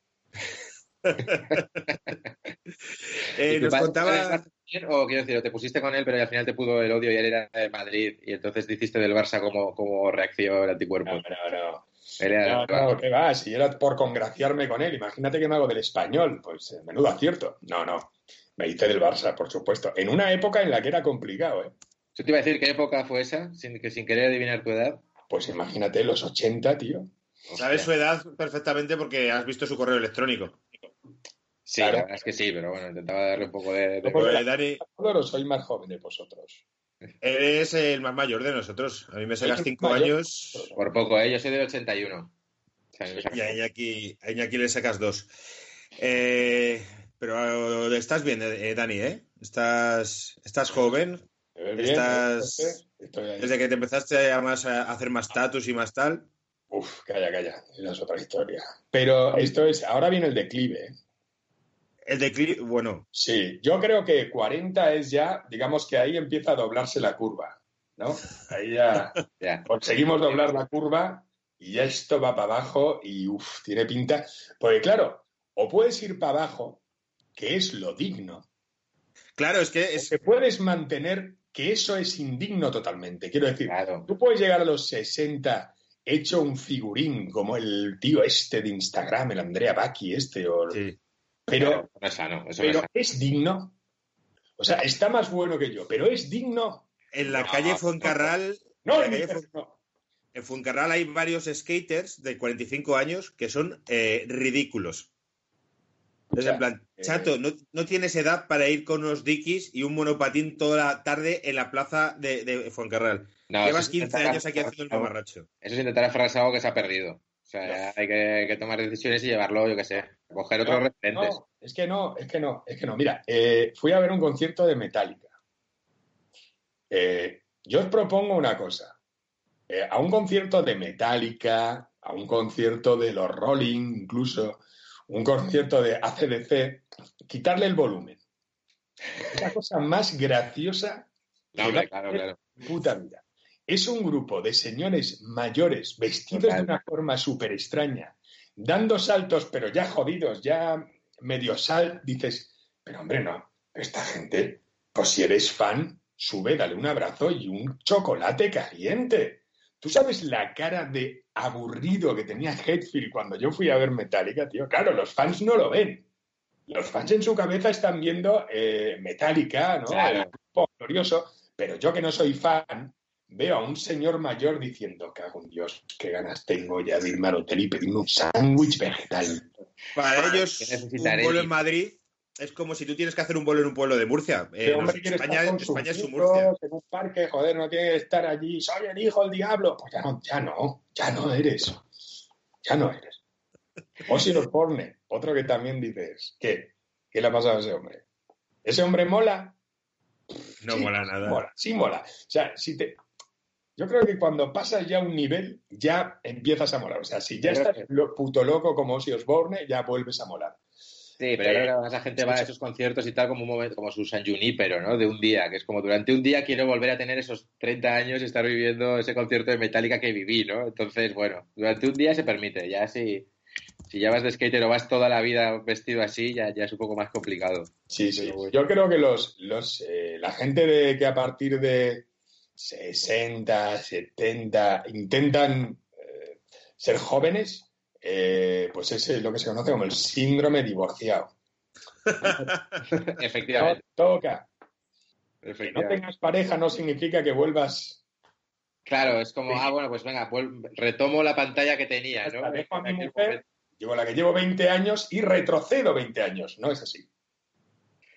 B: Eh,
C: ¿Y tu
B: nos contaba.
C: O quiero decir, o te pusiste con él, pero al final te pudo el odio y él era de Madrid y entonces hiciste del Barça como, como reacción anticuerpo.
D: No, no, no.
C: Era-
D: No, no, ¿qué va? Si era por congraciarme con él, imagínate que me hago del español. Pues eh, menudo acierto. No, no. Me hice del Barça, por supuesto. En una época en la que era complicado, ¿eh?
C: Yo te iba a decir qué época fue esa, sin, que sin querer adivinar tu edad.
D: Pues imagínate, los 80, tío.
B: Sabes su edad perfectamente porque has visto su correo electrónico.
C: Sí,
D: Claro.
C: la verdad es que sí, pero bueno, intentaba darle un poco de... de-
D: No, porque-
B: Pues, Dani,
D: soy más joven de vosotros.
B: eres el más mayor de nosotros. A mí me sacas cinco
D: mayor.
B: años
C: Por poco, ¿eh? Yo soy del 81. O sea,
B: y a Iñaki, a Iñaki le sacas dos. Eh, pero eh, estás bien, eh, Dani, ¿eh? Estás, estás joven. Estás-
D: Entonces, Estoy ahí.
B: Desde que te empezaste a, más, a hacer más status y más tal.
D: Uf, calla, calla. Esa es otra historia. Pero esto es... Ahora viene el declive.
B: El declive, bueno,
D: Sí, yo creo que 40 es ya, digamos que ahí empieza a doblarse la curva, ¿no? Ahí ya
C: Ya.
D: conseguimos doblar la curva y ya esto va para abajo y uff, tiene pinta. Porque claro, o puedes ir para abajo, que es lo digno,
B: claro, es que
D: o
B: es,
D: que puedes mantener que eso es indigno totalmente. Quiero decir,
C: Claro.
D: tú puedes llegar a los 60 hecho un figurín como el tío este de Instagram, el Andrea Bacchi este, o...
B: sí.
D: pero
C: No es sano, eso no es
D: pero es digno. O sea, está más bueno que yo, pero es digno.
B: En la
D: No,
B: calle Fuencarral,
D: No,
B: en la
D: ni
B: calle Fuen-
D: no.
B: en Fuencarral hay varios skaters de 45 años que son eh, ridículos. Entonces, en plan,
D: eh,
B: chato, no, no tienes edad para ir con unos dikis y un monopatín toda la tarde en la plaza de, de Fuencarral.
C: No,
B: Llevas
C: eso es
B: 15
C: intentar
B: años aquí haciendo el mamarracho.
C: Eso es intentar aferrarse a algo que se ha perdido. O sea, hay que, que tomar decisiones y llevarlo, yo qué sé, coger otros
D: No,
C: referentes.
D: no, es que no, es que no, es que no. Mira, eh, fui a ver un concierto de Metallica. Eh, yo os propongo una cosa. Eh, a un concierto de Metallica, a un concierto de los Rolling, incluso, un concierto de ACDC, quitarle el volumen. Es la cosa más graciosa
C: No, claro, claro.
D: puta vida. Es un grupo de señores mayores vestidos de una forma súper extraña, dando saltos, pero ya jodidos, ya medio sal. Dices, pero hombre, no, esta gente, pues si eres fan, sube, dale un abrazo y un chocolate caliente. ¿Tú sabes la cara de aburrido que tenía Hetfield cuando yo fui a ver Metallica, tío? Claro, los fans no lo ven. Los fans en su cabeza están viendo eh, Metallica, ¿no?
C: Claro.
D: El grupo glorioso, pero yo que no soy fan, veo a un señor mayor diciendo, cago en Dios, qué ganas tengo ya de irme al hotel y pedirme un sándwich vegetal.
B: Para ellos, un
C: ir.
B: en Madrid es como si tú tienes que hacer un vuelo en un pueblo de Murcia. Eh,
D: hombre
B: los-
D: quiere
B: España, es su Murcia.
D: en un parque, joder, no tiene que estar allí, soy el hijo del diablo. Pues ya no, ya no, ya no eres. Ya no eres. Ozzy Osbourne, otro que también dices, ¿qué? ¿Qué le ha pasado a ese hombre? ¿Ese hombre mola?
B: No
D: Sí,
B: mola nada.
D: Mola, sí mola. O sea, si te... Yo creo que cuando pasas ya un nivel, ya empiezas a molar. O sea, si ya estás lo- puto loco como Ozzy Osbourne, ya vuelves a molar.
C: Sí, pero yo creo que esa gente va a esos conciertos y tal como un momento, como su San Junipero, ¿no? De un día, que es como durante un día quiero volver a tener esos 30 años y estar viviendo ese concierto de Metallica que viví, ¿no? Entonces, bueno, durante un día se permite, ya si, si ya vas de skater o vas toda la vida vestido así, ya, ya es un poco más complicado.
D: Sí, sí.
C: Bueno.
D: Yo creo que los, los, eh, la gente de, que a partir de 60, 70 intentan eh, ser jóvenes, eh, pues es eh, lo que se conoce como el síndrome divorciado. No
C: Efectivamente,
D: toca. Que no
C: efectivamente.
D: tengas pareja no significa que vuelvas.
C: Claro, es como, ah, bueno, pues venga, retomo la pantalla que tenía, ¿no?
D: Dejo a mi mujer, llevo la que llevo 20 años y retrocedo 20 años. No es así.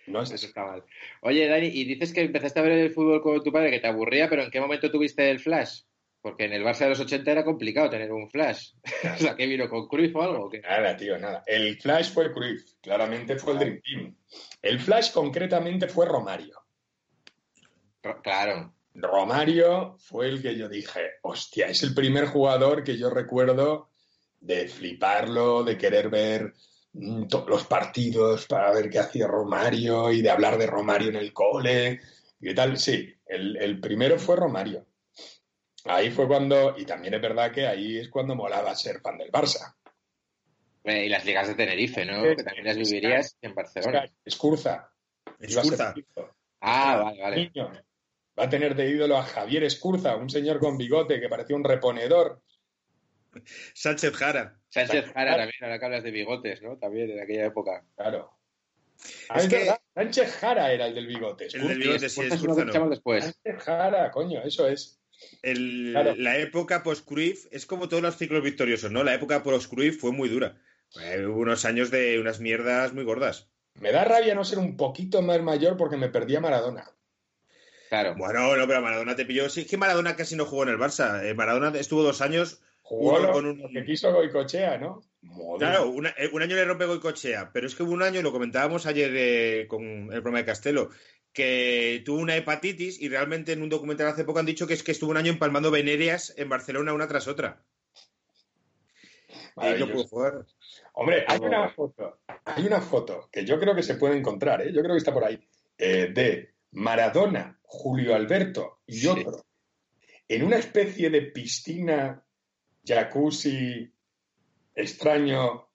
D: No es
C: Eso
D: así.
C: está mal. Oye, Dani, y dices que empezaste a ver el fútbol con tu padre, que te aburría, pero ¿en qué momento tuviste el flash? Porque en el Barça de los 80 era complicado tener un flash. o sea, ¿qué vino con Cruyff o algo? o?
D: Nada, tío, nada. El Flash fue Cruyff, claramente fue el Dream Team. El Flash concretamente fue Romario.
C: Ro- Claro.
D: Romario fue el que yo dije, hostia, es el primer jugador que yo recuerdo de fliparlo, de querer ver mm, todos los partidos para ver qué hacía Romario y de hablar de Romario en el cole y tal. Sí, el, el primero fue Romario. Ahí fue cuando, y también es verdad que ahí es cuando molaba ser fan del Barça.
C: Eh, Y las ligas de Tenerife, ¿no?
D: Sí,
C: que también las vivirías en Barcelona.
D: Escurza.
B: Escurza.
C: Ah, vale, vale.
D: Niño. Va a tener de ídolo a Javier Escurza, un señor con bigote que parecía un reponedor.
B: Sánchez Jara.
C: Sánchez Jara también, ahora que hablas de bigotes, ¿no? También en aquella época.
D: Claro. Ah,
B: Es
D: es
B: que-
D: verdad, Sánchez Jara era el del bigote.
B: El del bigote, sí,
C: Escurza
B: no.
C: después.
D: Sánchez Jara, coño, eso es.
B: El-
D: Claro.
B: La época post-Cruyff es como todos los ciclos victoriosos, ¿no? La época post-Cruyff fue muy dura. Eh, hubo unos años de unas mierdas muy gordas.
D: Me da rabia no ser un poquito más mayor porque me perdí a Maradona.
C: Claro.
B: Bueno, no, pero Maradona te pilló. Sí, es que Maradona casi no jugó en el Barça. Eh, Maradona estuvo dos años.
D: Jugó lo
B: con un-
D: lo que quiso Goicochea, ¿no?
B: Claro, una- eh, un año le rompe Goicochea, pero es que hubo un año, lo comentábamos ayer eh, con el programa de Castelo, que tuvo una hepatitis y realmente en un documental hace poco han dicho que es que estuvo un año empalmando venerias en Barcelona una tras otra. Y no pudo jugar.
D: Hombre, hay una foto, hay una foto que yo creo que se puede encontrar, ¿eh? yo creo que está por ahí, eh, de Maradona, Julio Alberto y
C: Sí.
D: otro, en una especie de piscina, jacuzzi extraño,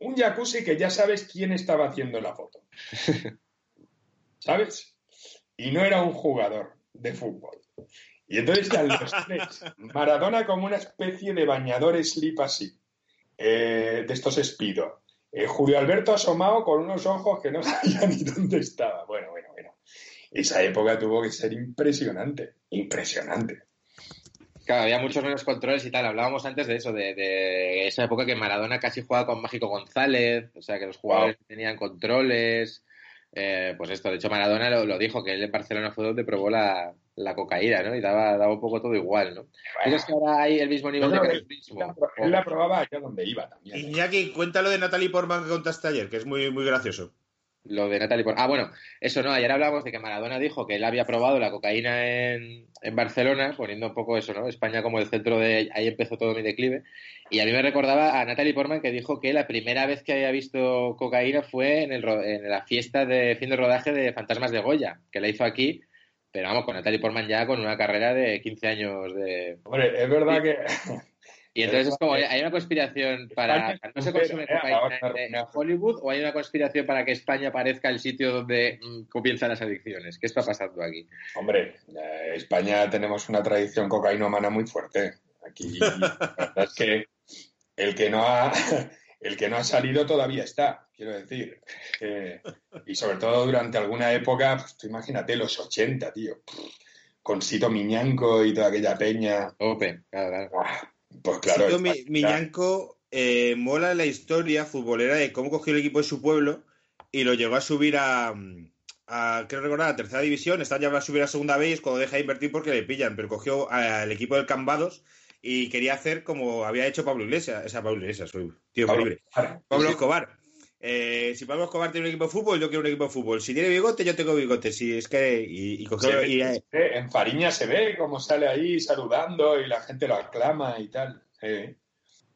D: un jacuzzi que ya sabes quién estaba haciendo la foto. ¿Sabes? Y no era un jugador de fútbol. Y entonces están los tres. Maradona como una especie de bañador slip así eh, de estos espido. Eh, Julio Alberto asomado con unos ojos que no sabía ni dónde estaba. Bueno, bueno, bueno. Esa época tuvo que ser impresionante, impresionante.
C: Claro, había muchos menos controles y tal. Hablábamos antes de eso, de, de esa época que Maradona casi jugaba con Mágico González, o sea, que los jugadores tenían controles. Eh, pues esto, de hecho, Maradona lo, lo dijo, que él en Barcelona fue donde probó la, la cocaína, ¿no? Y daba, daba un poco todo igual, ¿no? ¿Crees que ahora hay el mismo nivel de
D: él, la, él la probaba allá donde iba también.
B: Iñaki, cuéntalo de Natalie Portman que contaste ayer, que es muy, muy gracioso.
C: Lo de Natalie Portman. Ah, bueno, eso no, ayer hablamos de que Maradona dijo que él había probado la cocaína en, en Barcelona, poniendo un poco eso, ¿no? España como el centro de... Ahí empezó todo mi declive. Y a mí me recordaba a Natalie Portman que dijo que la primera vez que había visto cocaína fue en, el, en la fiesta de fin de rodaje de Fantasmas de Goya, que la hizo aquí, pero vamos, con Natalie Portman ya con una carrera de 15 años de...
D: Hombre, es verdad que
C: Y entonces es como, hay una conspiración para
D: España
C: no se consume cocaína en, Hollywood o hay una conspiración para que España parezca el sitio donde mm, comienzan las adicciones. ¿Qué está pasando aquí?
D: Hombre, eh, España tenemos una tradición cocainómana muy fuerte. Aquí la verdad es que el que no ha el que no ha salido todavía está, quiero decir. Eh, y sobre todo durante alguna época, pues, tú imagínate los 80, tío. Con Sito Miñanco y toda aquella peña.
C: Ope, claro, claro.
D: Pues claro.
B: Miñanco eh, mola la historia futbolera de cómo cogió el equipo de su pueblo y lo llegó a subir a, a creo recordar, a tercera división. Está ya va a subir a segunda vez y es cuando deja de invertir porque le pillan. Pero cogió al equipo del Cambados y quería hacer como había hecho Pablo Iglesias. Esa Pablo Iglesias, soy tío
D: Pablo.
B: Pablo. Escobar. Eh, si Escobar tiene un equipo de fútbol, yo quiero un equipo de fútbol. Si tiene bigote, yo tengo bigote. Si es que. Y,
D: ve,
B: eh,
D: en Fariña se ve cómo sale ahí saludando y la gente lo aclama y tal. Eh,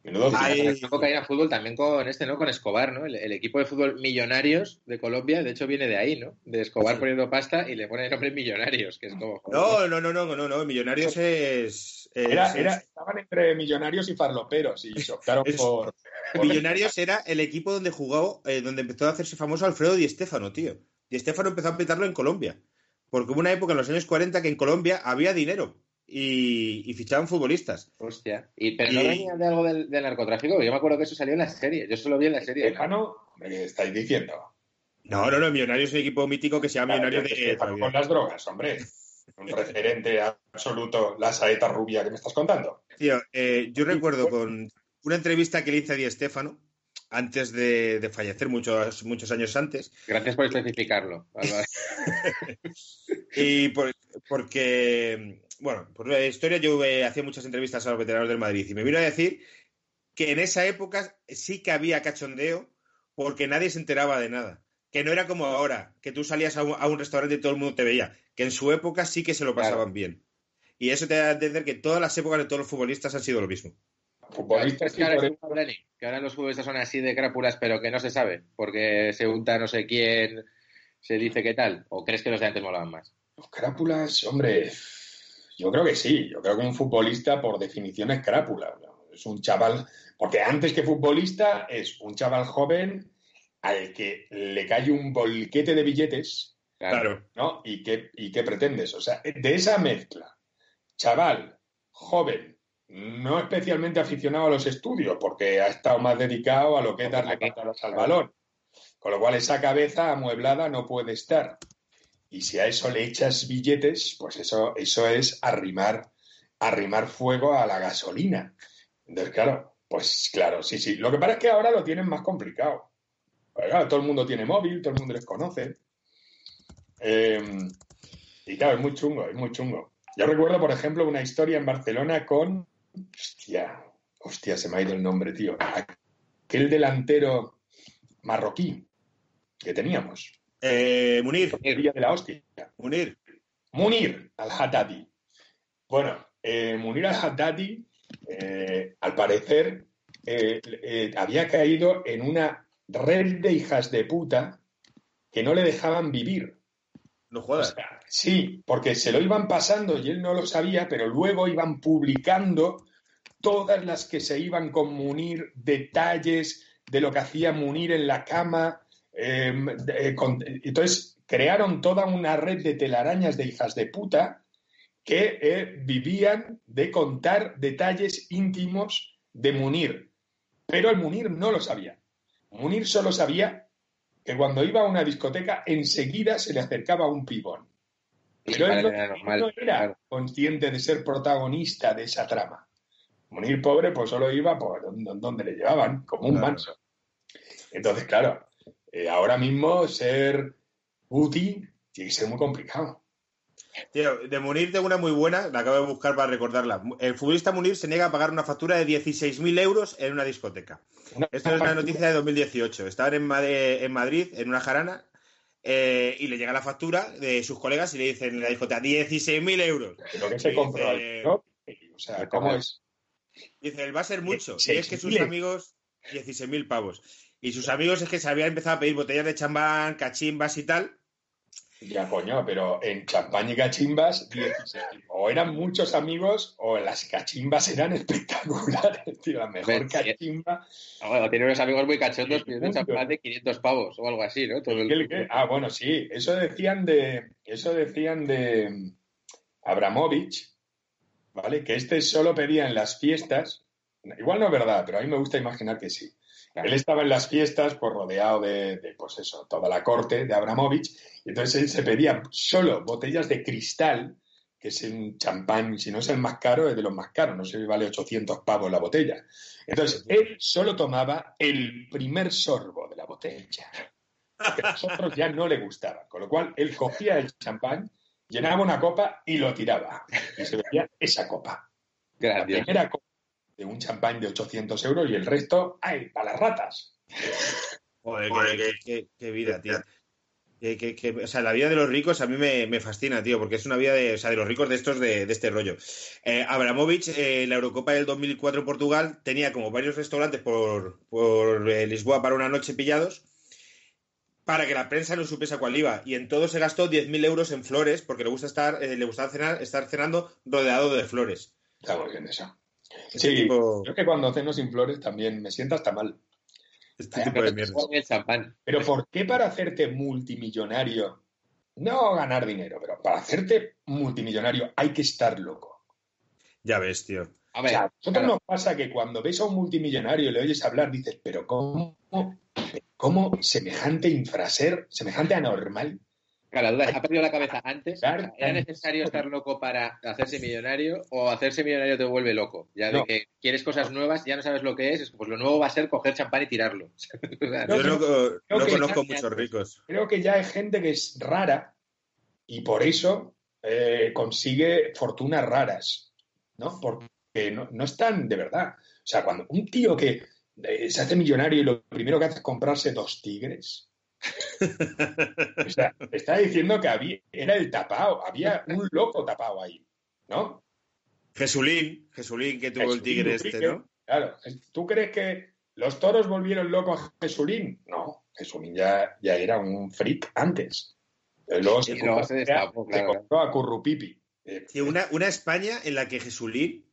D: menudo
B: Ay.
C: Conectó cocaína fútbol también con este, ¿no? Con Escobar, ¿no? El, el equipo de fútbol Millonarios de Colombia, de hecho, viene de ahí, ¿no? De Escobar
B: Sí.
C: poniendo pasta y le pone el nombre Millonarios, que es como...
B: no, no, no, no, no, no. Millonarios es. es-
D: Era,
B: es-
D: era, estaban entre millonarios y farloperos y se optaron
B: Es-
D: por, por-
B: Millonarios era el equipo donde jugó, eh, donde empezó a hacerse famoso Alfredo Di Stéfano, tío. Di Stéfano empezó a petarlo en Colombia. Porque hubo una época en los años 40 que en Colombia había dinero y, y fichaban futbolistas.
C: Hostia. Y, pero no venía de algo del, del narcotráfico, porque yo me acuerdo que eso salió en la serie. Yo solo vi en la serie.
D: Estefano, ¿qué estáis diciendo?
B: No, no, no, Millonarios es un equipo mítico que se llama Millonarios de.
D: Estefano con las drogas, hombre. Un referente absoluto, la saeta rubia que me estás contando.
B: Tío, eh, yo recuerdo con una entrevista que le hice a Di Stéfano antes de, de fallecer, muchos, muchos años antes,
C: Gracias por especificarlo.
B: Y por- porque, bueno, por la historia yo eh, hacía muchas entrevistas a los veteranos del Madrid y me vino a decir que en esa época sí que había cachondeo porque nadie se enteraba de nada. Que no era como ahora, que tú salías a un, a un restaurante y todo el mundo te veía. Que en su época sí que se lo pasaban
C: Claro.
B: bien. Y eso te da a entender que todas las épocas de todos los futbolistas han sido lo mismo.
D: Futbolistas
C: ahora, que ahora los futbolistas son así de crápulas, pero que no se sabe, porque se unta no sé quién, se dice qué tal. ¿O crees que los de antes molaban más?
D: Los crápulas, hombre, yo creo que sí. Yo creo que un futbolista, por definición, es crápula. Es un chaval, porque antes que futbolista, es un chaval joven al que le cae un bolquete de billetes,
B: Claro.
D: ¿no? ¿Y qué, y qué pretendes? O sea, de esa mezcla, chaval, joven, no especialmente aficionado a los estudios, porque ha estado más dedicado a lo que es darle patadas al balón. Con lo cual, esa cabeza amueblada no puede estar. Y si a eso le echas billetes, pues eso, eso es arrimar, arrimar fuego a la gasolina. Entonces, claro, pues claro, sí, sí. Lo que pasa es que ahora lo tienen más complicado. Todo el mundo tiene móvil, todo el mundo les conoce. Eh, y claro, es muy chungo, es muy chungo. Yo recuerdo, por ejemplo, una historia en Barcelona con. Hostia, hostia, se me ha ido el nombre, tío. Aquel delantero marroquí que teníamos.
B: Eh, Munir,
D: Día de la hostia.
B: Munir.
D: Munir al-Haddadi. Bueno, eh, Munir al-Haddadi, eh, al parecer, eh, eh, había caído en una red de hijas de puta que no le dejaban vivir.
B: No
D: O
B: jodas.
D: sea, sí, porque se lo iban pasando y él no lo sabía, pero luego iban publicando todas las que se iban con Munir, detalles de lo que hacía Munir en la cama. Eh, de- con- entonces crearon toda una red de telarañas de hijas de puta que eh, vivían de contar detalles íntimos de Munir. Pero el Munir no lo sabía. Munir solo sabía que cuando iba a una discoteca enseguida se le acercaba un pibón.
C: Y
D: Pero él no,
C: normal,
D: no era
C: claro.
D: consciente de ser protagonista de esa trama. Munir pobre pues solo iba por donde, donde le llevaban, como un manso. Entonces, claro, eh, ahora mismo ser útil tiene que ser muy complicado.
B: Tío, de Munir tengo una muy buena, la acabo de buscar para recordarla. El futbolista Munir se niega a pagar una factura de 16.000 euros en una discoteca.
D: Una-
B: Esto es una noticia de 2018. Estaban en, Madrid, en una jarana, eh, y le llega la factura de sus colegas y le dicen en la discoteca 16.000 euros.
D: Lo que se compró.
B: dice-
D: ¿no? O sea, ¿cómo es?
B: Dice, él va a ser mucho. Y es que sus amigos, 16.000 pavos. Y sus amigos es que se habían empezado a pedir botellas de champán, cachimbas y tal.
D: Ya, coño, pero en champán y cachimbas, 16. o eran muchos amigos o las cachimbas eran espectaculares, tío. La mejor
C: sí.
D: cachimba.
C: Ah, bueno, tiene unos amigos muy cachondos pidiendo champán de 500 pavos o algo así, ¿no? Todo el-.
D: Ah, bueno, sí, eso decían de, eso decían de Abramovich, ¿vale? Que este solo pedía en las fiestas, igual no es verdad, pero a mí me gusta imaginar que sí.
C: Claro.
D: Él estaba en las fiestas, pues rodeado de, de, pues eso, toda la corte de Abramovich, y entonces él se pedía solo botellas de cristal, que es un champán, si no es el más caro, es de los más caros, no sé si vale 800 pavos la botella. Entonces, él solo tomaba el primer sorbo de la botella que a nosotros ya no le gustaba. Con lo cual, él cogía el champán, llenaba una copa y lo tiraba. Y se bebía esa copa. La
C: Grandioso.
D: primera copa de un champán de 800 euros y el resto, ¡ay, para las ratas!
B: Joder, qué, qué- qué- qué vida, tío. Que- que- que- o sea, la vida de los ricos a mí me, me fascina, tío, porque es una vida de, o sea, de los ricos de estos de, de este rollo. Eh, Abramovich, eh, la Eurocopa del 2004 Portugal, tenía como varios restaurantes por, por eh, Lisboa para una noche pillados para que la prensa no supiese a cuál iba. Y en todo se gastó 10.000 euros en flores porque le gusta estar, eh, le gusta cenar, estar cenando rodeado de flores.
D: Está muy bien eso.
B: Este
D: Sí,
B: tipo,
D: yo que cuando ceno sin flores también me siento hasta mal.
B: este tipo de mierda.
D: Pero ¿por qué para hacerte multimillonario, no ganar dinero, pero para hacerte multimillonario hay que estar loco?
B: Ya ves, tío.
C: A
D: O
C: ver,
D: sea, a nosotros
C: claro,
D: nos pasa que cuando ves a un multimillonario y le oyes hablar, dices, pero ¿cómo, cómo semejante infraser, semejante anormal?
C: Claro, la duda es, ¿ha perdido la cabeza antes?
D: Claro.
C: O sea, ¿Era necesario estar loco para hacerse millonario o hacerse millonario te vuelve loco? Ya de
D: No.
C: que quieres cosas nuevas, ya no sabes lo que es, pues lo nuevo va a ser coger champán y tirarlo.
D: No,
B: Yo no, conozco
C: ya-
B: muchos ricos.
D: Creo que ya hay gente que es rara y por eso eh, consigue fortunas raras, ¿no? Porque no, no están de verdad. O sea, cuando un tío que eh, se hace millonario y lo primero que hace es comprarse dos tigres. O sea, está diciendo que había, era el tapao, había un loco tapao ahí, ¿no?
B: Jesulín, Jesulín que tuvo el tigre este, ¿no?
D: Claro. ¿Tú crees que los toros volvieron locos a Jesulín? No, Jesulín ya, ya era un freak antes. Eh, Luego se,
C: luego se destapó,
D: se
C: claro.
D: compró a Currupipi. Eh,
B: Sí, una, una España en la que Jesulín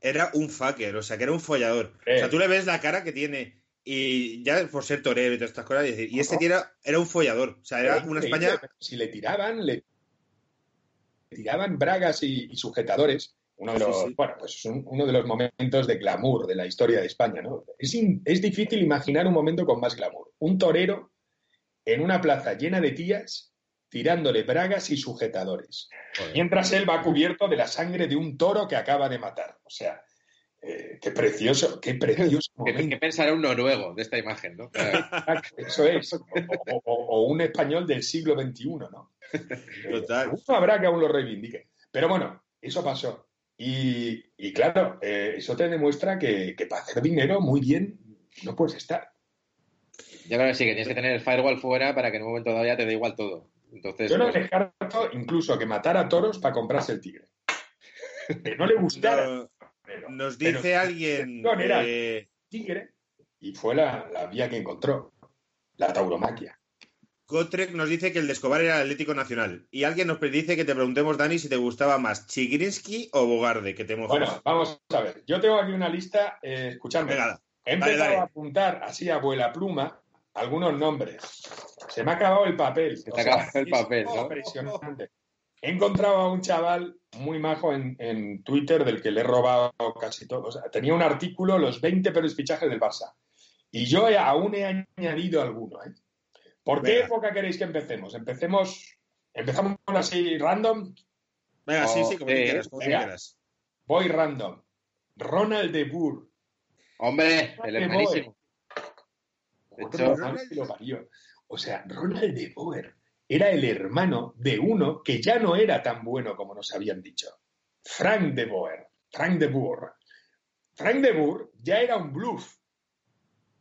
B: era un fucker, o sea, que era un follador.
D: Eh.
B: O sea, tú le ves la cara que tiene y ya por ser torero y todas estas cosas, y, decir, y este tío era, era un follador. O sea, era una España...
D: Si le tiraban, le tiraban bragas y, y sujetadores. Uno de los,
B: sí.
D: Bueno, pues es un- uno de los momentos de glamour de la historia de España, ¿no? Es, in- es difícil imaginar un momento con más glamour. Un torero en una plaza llena de tías tirándole bragas y sujetadores. Mientras él va cubierto de la sangre de un toro que acaba de matar. O sea, eh, qué precioso, qué precioso
C: ¿Qué,
D: momento.
C: qué pensará un noruego de esta imagen, no?
D: Eso es. O, o- o- o un español del siglo XXI, ¿no?
B: Total.
D: Eh, Uno habrá que aún lo reivindique. Pero bueno, eso pasó. Y, y claro, eh, eso te demuestra que, que para hacer dinero muy bien no puedes estar.
C: Ya claro, sí, que tienes que tener el firewall fuera para que en un momento dado ya te dé igual todo. Entonces,
D: Yo no
C: pues,
D: descarto incluso que matara toros para comprarse el tigre. Que no le gustara.
B: No-
D: pero
B: nos
D: pero
B: dice alguien...
D: era-
B: eh,
D: tigre y fue la, la vía que encontró. La tauromaquia.
B: Gotrek nos dice que el de Escobar era el Atlético Nacional. Y alguien nos dice que te preguntemos, Dani, si te gustaba más Chigrinsky o Bogarde, que te mojas.
D: Bueno, vamos a ver. Yo tengo aquí una lista, eh, escuchadme.
B: Venga,
D: He empezado
B: dale.
D: a apuntar así a vuela pluma algunos nombres. Se me ha acabado el papel.
C: Se te ha acabado el
D: es
C: papel, ¿no?
D: Impresionante. He encontrado a un chaval muy majo en, en Twitter del que le he robado casi todo. O sea, tenía un artículo, los 20 peores fichajes del Barça. Y yo he- aún he añadido alguno. ¿eh? ¿Por qué
B: Venga.
D: época queréis que empecemos? Empecemos, empezamos así random.
B: Venga, sí,
C: Oh,
B: sí, como
C: sí,
B: quieras, como
D: venga.
B: quieras.
D: Voy random. Ronald de Boer.
C: hombre, el hermanísimo. De hecho,
D: Ronald lo parió. O sea, Ronald de Boer era el hermano de uno que ya no era tan bueno como nos habían dicho. Frank de Boer. Frank de Boer. Frank de Boer ya era un bluff.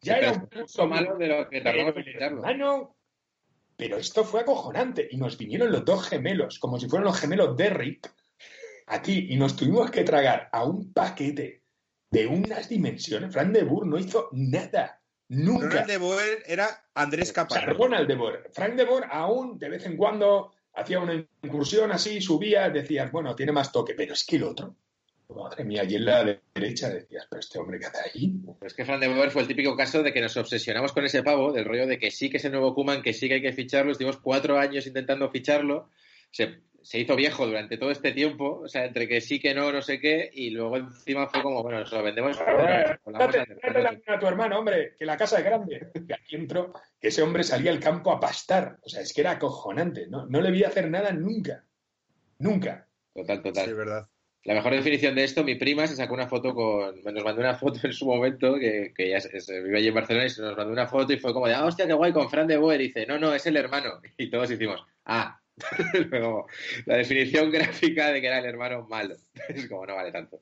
D: Ya era un
C: mucho malo de lo que tardamos en
D: hermano Pero esto fue acojonante y nos vinieron los dos gemelos, como si fueran los gemelos Derrick, aquí y nos tuvimos que tragar a un paquete de unas dimensiones. Fran de Boer no hizo nada, nunca.
B: Ronald de Boer era Andrés
D: O sea. Ronald de Boer. Frank de Boer aún de vez en cuando hacía una incursión así, subía, decías, bueno, tiene más toque, pero es que el otro, madre mía, allí en la derecha decías, pero este hombre que hace ahí.
C: Pero es que Fran de Boer fue el típico caso de que nos obsesionamos con ese pavo, del rollo de que sí que es el nuevo Kuman, que sí que hay que ficharlo. Estuvimos cuatro años intentando ficharlo. Se, se hizo viejo durante todo este tiempo, o sea, entre que sí que no, no sé qué, y luego encima fue como, bueno, nos lo vendemos.
D: Eh, date- date la mano a tu hermano, hombre, que la casa es grande. Y aquí entró que ese hombre salía al campo a pastar. O sea, es que era acojonante. No, no le vi hacer nada nunca. Nunca.
C: Total,
B: Sí,
C: total.
B: es verdad.
C: La mejor definición de esto, mi prima se sacó una foto con. Nos mandó una foto en su momento, que, que ya se, se vive allí en Barcelona, y se nos mandó una foto y fue como de, ah, hostia, qué guay, con Fran de Boer. Y dice, no, no, es el hermano. Y todos hicimos, ah. Luego, la definición gráfica de que era el hermano malo. Es como, no vale tanto.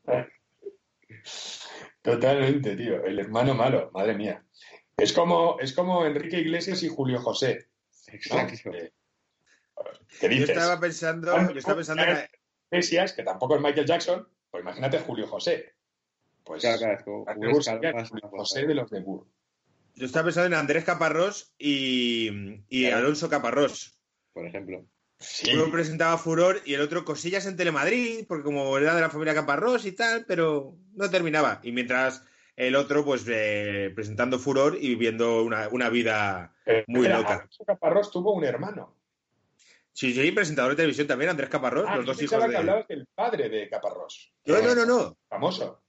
D: Totalmente, tío. El hermano malo, madre mía. Es como, es como Enrique Iglesias y Julio José.
C: Exacto.
D: Eh, ¿Qué
B: Yo
D: dices?
B: estaba pensando, yo estaba pensando en
D: Iglesias, que tampoco es Michael Jackson, pues imagínate Julio José. Pues
C: Claro, claro, es como
D: Julio José de los de Boer.
B: yo estaba pensando en Andrés Caparrós y, y
C: Claro.
B: Alonso Caparrós.
C: por ejemplo.
D: Sí,
B: Uno presentaba Furor y el otro cosillas en Telemadrid, porque como era de la familia Caparrós y tal, pero no terminaba. Y mientras el otro, pues eh, presentando Furor y viviendo una, una vida
D: pero
B: muy loca.
D: Caparrós tuvo un hermano.
B: Sí, sí, presentador de televisión también, Andrés Caparrós,
D: Ah,
B: los dos hijos
D: que
B: de.
D: hablabas del padre de Caparrós.
B: No, no, no, no.
D: Famoso.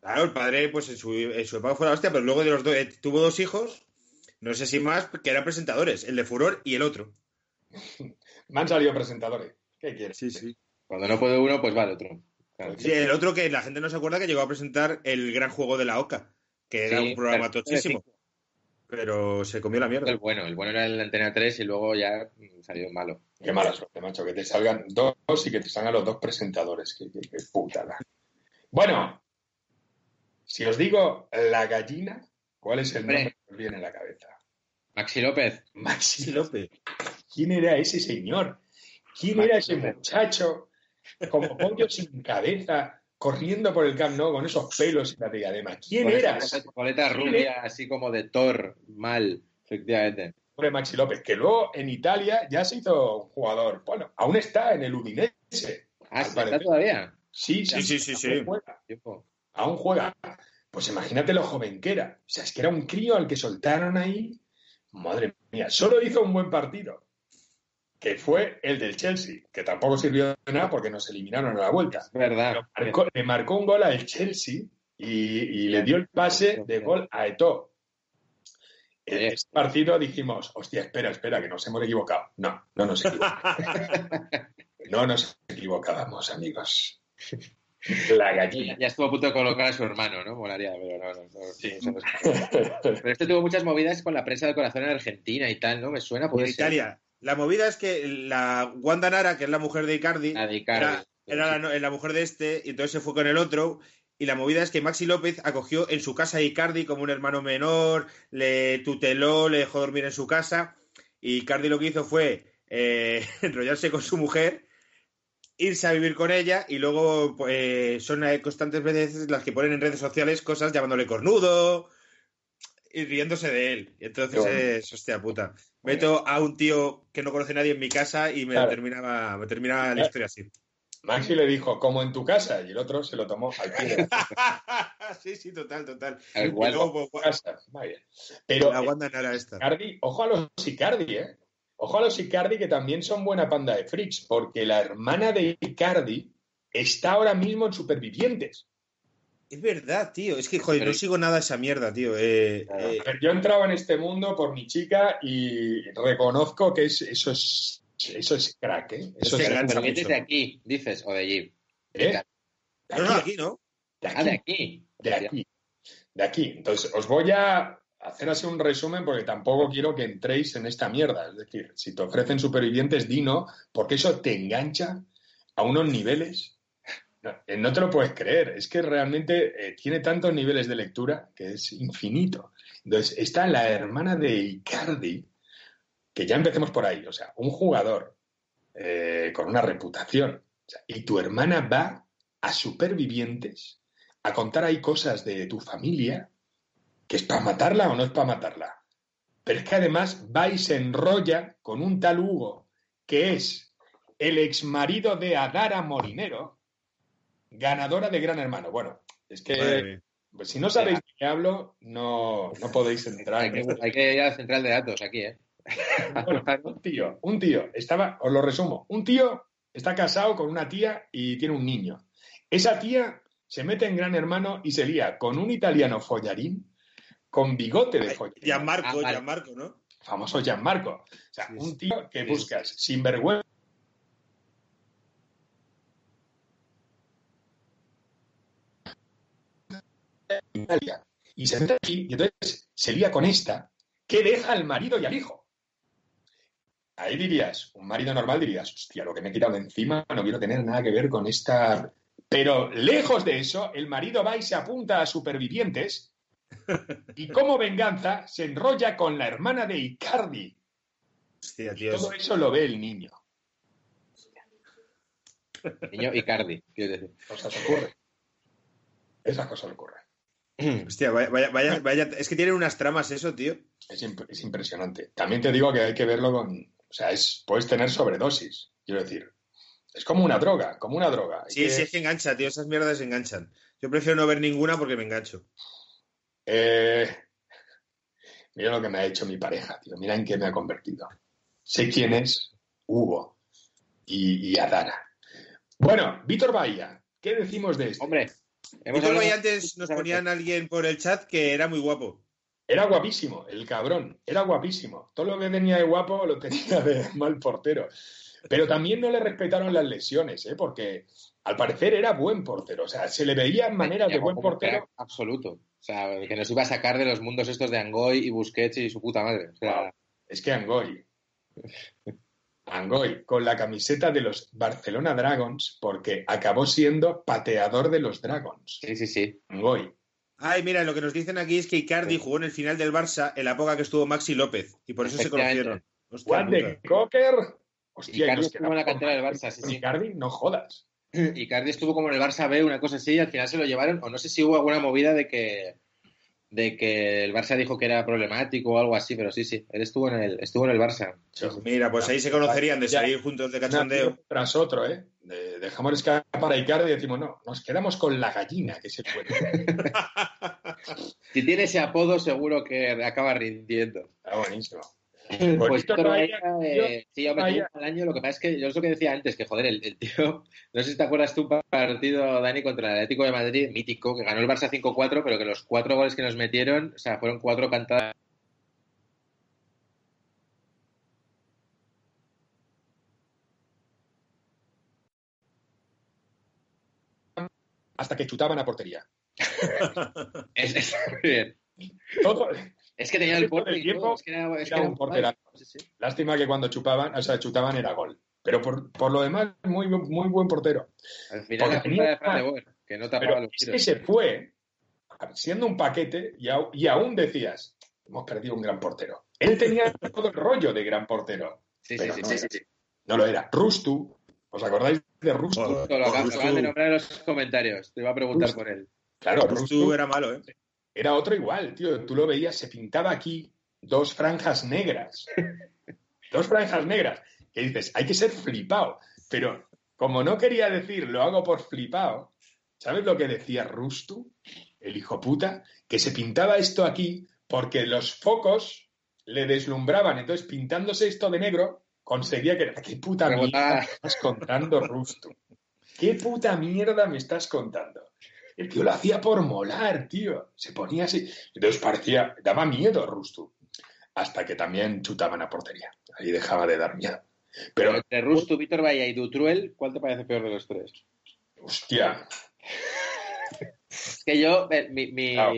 B: Claro, el padre, pues en su, en su época fue la hostia, pero luego de los dos, eh, tuvo dos hijos, no sé si más, que eran presentadores, el de Furor y el otro.
D: Me han salido presentadores. ¿Qué quieres?
B: Sí, sí.
C: Cuando no puede uno, pues va el otro. Claro.
B: Sí, el otro que la gente no se acuerda que llegó a presentar el gran juego de la OCA, que era un programa
C: pero-
B: tochísimo, pero se comió la
C: El
B: mierda.
C: bueno, el bueno era el Antena 3 y luego ya salió malo.
D: Qué mala suerte, macho, que te salgan dos y que te salgan los dos presentadores. Qué, qué- qué putada. Bueno, si os digo la gallina, ¿cuál es el
C: Hombre.
D: nombre que os viene a la cabeza?
C: Maxi López.
D: Maxi
B: López.
D: ¿Quién era ese señor? ¿Quién era ese muchacho como pollo sin cabeza, corriendo por el Camp Nou con esos pelos y la diadema? ¿Quién
C: Con
D: era?
C: esa coleta
D: ¿Quién
C: rubia, así como de Thor, mal, efectivamente.
D: Pobre Maxi López, que luego en Italia ya se hizo un jugador. Bueno, aún está en el Udinese.
C: Ah,
D: Al
C: ¿sí ¿está
D: parecer.
C: todavía?
D: Sí,
B: Sí, sí, sí,
D: aún
B: sí.
D: juega.
C: Tiempo.
D: aún juega. Pues imagínate lo joven que era. O sea, es que era un crío al que soltaron ahí. Madre mía, solo hizo un buen partido, que fue el del Chelsea, que tampoco sirvió de nada porque nos eliminaron a la vuelta.
C: Es verdad.
D: Marcó- le marcó un gol al Chelsea y, y le dio el pase de gol a Eto'o. En ese partido dijimos, hostia, espera, espera, que nos hemos equivocado. No, no nos equivocamos. No nos equivocábamos, amigos. La gallina.
C: Ya estuvo a punto de colocar a su hermano, ¿no? Molaría, pero no, no, no, eso no es- Pero este tuvo muchas movidas con la prensa del corazón en Argentina y tal, ¿no? Me suena, ser.
B: Italia. La movida es que la Wanda Nara, que es la mujer de Icardi,
C: La de Icardi.
B: era, era la, la mujer de este, y entonces se fue con el otro. Y la movida es que Maxi López acogió en su casa a Icardi como un hermano menor, le tuteló, le dejó dormir en su casa. Y Icardi lo que hizo fue eh, enrollarse con su mujer, irse a vivir con ella, y luego pues, son eh, constantes veces las que ponen en redes sociales cosas llamándole cornudo y riéndose de él. Y entonces
D: bonito.
B: es, hostia puta. Meto a un tío que no conoce a nadie en mi casa y me
D: Claro.
B: terminaba, me terminaba la historia así.
D: Maxi le dijo, como en tu casa, y el otro se lo tomó al pie
B: sí, sí, total, total. Pues,
D: tu
B: pues,
D: casa. Vaya. Pero
B: la Wanda Nara esta.
D: Icardi, ojo a los Icardi, ¿eh? Ojo a los Icardi que también son buena panda de freaks, porque la hermana de Icardi está ahora mismo en Supervivientes.
B: Es verdad, tío. Es que, joder,
C: Pero-
B: no sigo nada de esa mierda, tío. Eh,
C: Claro.
B: eh,
D: A ver, yo entraba en este mundo por mi chica y reconozco que es, eso es eso es crack, ¿eh? Eso es,
B: engancha
C: Pero que
B: mucho.
C: es de aquí, dices, o de allí.
D: ¿eh?
B: no, no, aquí, ¿no?
D: De
C: Ah, de
D: aquí,
C: aquí.
D: de aquí, de aquí. Entonces, os voy a hacer así un resumen porque tampoco quiero que entréis en esta mierda. Es decir, si te ofrecen supervivientes, di no, porque eso te engancha a unos niveles. No, eh, no te lo puedes creer. Es que realmente eh, tiene tantos niveles de lectura que es infinito. Entonces, está la hermana de Icardi, que ya empecemos por ahí. O sea, un jugador eh, con una reputación y tu hermana va a supervivientes a contar ahí cosas de tu familia, que es para matarla o no es para matarla. Pero es que además va y se enrolla con un tal Hugo, que es el ex marido de Adara Morinero, ganadora de Gran Hermano. Bueno, es que pues, si no sabéis de qué hablo, no, no podéis entrar
C: Hay que, hay que ir a la central de datos aquí, ¿eh?
D: Bueno, un tío, un tío, estaba, os lo resumo, un tío está casado con una tía y tiene un niño. Esa tía se mete en Gran Hermano y se lía con un italiano follarín con bigote de follarín.
B: Gianmarco,
C: Ah, vale.
B: Gianmarco, ¿no?
D: famoso Gianmarco. O sea,
B: Sí,
D: un tío que
B: Sí,
D: buscas sin vergüenza. Italia. Y se mete aquí y entonces se lía con esta que deja al marido y al hijo. Ahí dirías, un marido normal dirías, hostia, lo que me he quitado de encima, no quiero tener nada que ver con esta. Pero lejos de eso, el marido va y se apunta a supervivientes y como venganza se enrolla con la hermana de Icardi.
B: Hostia,
D: Y
B: tío.
D: todo eso lo ve el niño.
C: Niño Icardi, quiero decir.
D: Cosas ocurren. Esas cosas ocurren.
B: Hostia, vaya, vaya, vaya, vaya- Es que tienen unas tramas eso, tío.
D: Es, imp- es impresionante. También te digo que hay que verlo con. O sea, es, puedes tener sobredosis. Quiero decir, es como una droga, como una droga. Hay
B: Sí,
D: que-
B: sí, es que engancha, tío. Esas mierdas enganchan. Yo prefiero no ver ninguna porque me engancho.
D: Eh, mira lo que me ha hecho mi pareja, tío. Mira en qué me ha convertido. Sé quién es Hugo y, y Adara. Bueno, Víctor Bahía, ¿qué decimos de esto?
C: Hombre, hemos hablado-
B: Valle antes nos ponían a alguien por el chat que era muy guapo.
D: Era guapísimo, el cabrón, era guapísimo. Todo lo que tenía de guapo lo tenía de mal portero. Pero también no le respetaron las lesiones, ¿eh? porque al parecer era buen portero. O sea, se le veían maneras de buen portero.
C: Absoluto. O sea, que nos iba a sacar de los mundos estos de Angoy y Busquets y su puta madre. O sea,
D: Wow. Es que Angoy. Angoy, con la camiseta de los Barcelona Dragons, porque acabó siendo pateador de los Dragons.
C: sí, sí, sí.
D: Angoy.
B: Ay, mira, lo que nos dicen aquí es que Icardi jugó en el final del Barça en la época que estuvo Maxi López y por eso se conocieron. Hostia,
D: Juan de. Cocker. Hostia,
C: Icardi estuvo en la cantera del Barça, sí, sí.
D: Icardi, no jodas.
C: Icardi estuvo como en el Barça B, una cosa así, y al final se lo llevaron, o no sé si hubo alguna movida de que de que el Barça dijo que era problemático o algo así, pero sí, sí, él estuvo en el, estuvo en el Barça.
B: Mira, pues ahí se conocerían de
D: Ya.
B: salir juntos de cachondeo.
D: tras otro, ¿eh? De- dejamos escapar a Icardi y decimos, no, nos quedamos con la gallina, que se puede.
C: Si tiene ese apodo, seguro que acaba rindiendo.
D: Está buenísimo.
C: Pues eh, sí, año. Lo que pasa es que yo es lo que decía antes, que joder, el, el tío, no sé si te acuerdas tú, un partido, Dani, contra el Atlético de Madrid, mítico, que ganó el Barça 5-4, pero que los cuatro goles que nos metieron, o sea, fueron cuatro cantadas.
D: Hasta que chutaban a portería.
C: Es, es muy bien.
D: Todo,
C: Es que tenía el porte y
D: tiempo
C: es que era, es que
D: era
C: era
D: un porterazo.
C: Sí, sí.
D: Lástima que cuando chupaban, o sea, chutaban era gol. Pero por, por lo demás, muy, muy buen portero.
C: Al final la
D: tenía-
C: de Fran de Boer, que no tapaba
D: Pero
C: los
D: es que
C: tiros.
D: se fue siendo un paquete y, aún decías, hemos perdido un gran portero. Él tenía todo el rollo de gran portero.
C: Sí, sí, sí,
D: no
C: sí, sí.
D: No lo era. Rustu, ¿os acordáis de Rustu?
C: Justo lo acabas de nombrar en los comentarios. Te iba a preguntar
D: Rustu.
C: por él.
D: Claro,
B: Rustu
D: Rustu
B: era malo, ¿eh?
D: Era otro igual, tío. Tú lo veías, se pintaba aquí dos franjas negras. dos franjas negras. Que dices, hay que ser flipado. Pero como no quería decir lo hago por flipado, ¿sabes lo que decía Rustu? El hijo puta, que se pintaba esto aquí porque los focos le deslumbraban. Entonces, pintándose esto de negro, conseguía que. ¡Qué puta mierda me estás contando, Rustu! ¿Qué puta mierda me estás contando? El tío lo hacía por molar, tío. Se ponía así. Entonces parecía, daba miedo Rustu. Hasta que también chutaban a portería. Ahí dejaba de dar miedo.
C: Pero
D: Pero,
C: entre Rustu, Víctor Bahía y Dutruel, ¿cuál te parece peor de los tres?
D: hostia,
C: Es que yo, eh, mi, mi,
D: Claro.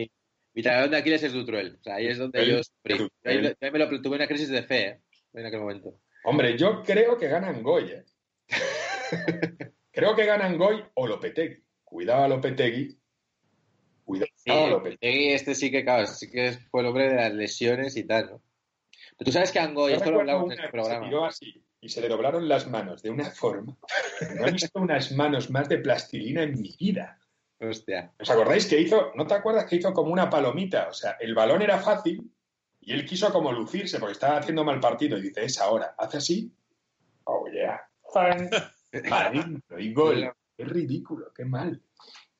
C: mi talón de Aquiles es Dutruel. O sea, ahí es donde
D: El-
C: yo sufrí. ahí me lo tuve una crisis de fe, ¿eh? En aquel momento.
D: hombre, yo creo que ganan Goy. ¿eh? creo que ganan Goy o Lopetegui. Cuidado a Lopetegui. Cuidado
C: Sí,
D: a Lopetegui.
C: Este sí que, claro, sí que fue el hombre de las lesiones y tal, ¿no? Tú sabes que Angoy, esto lo hablamos en este
D: que se
C: programa.
D: tiró así y se le doblaron las manos de una forma. No he visto unas manos más de plastilina en mi vida.
C: Hostia.
D: ¿Os acordáis que hizo, no te acuerdas que hizo como una palomita? O sea, el balón era fácil y él quiso como lucirse porque estaba haciendo mal partido y dice, es ahora, hace así. Oh, yeah. Fan. Adentro y gol. Qué ridículo, qué mal.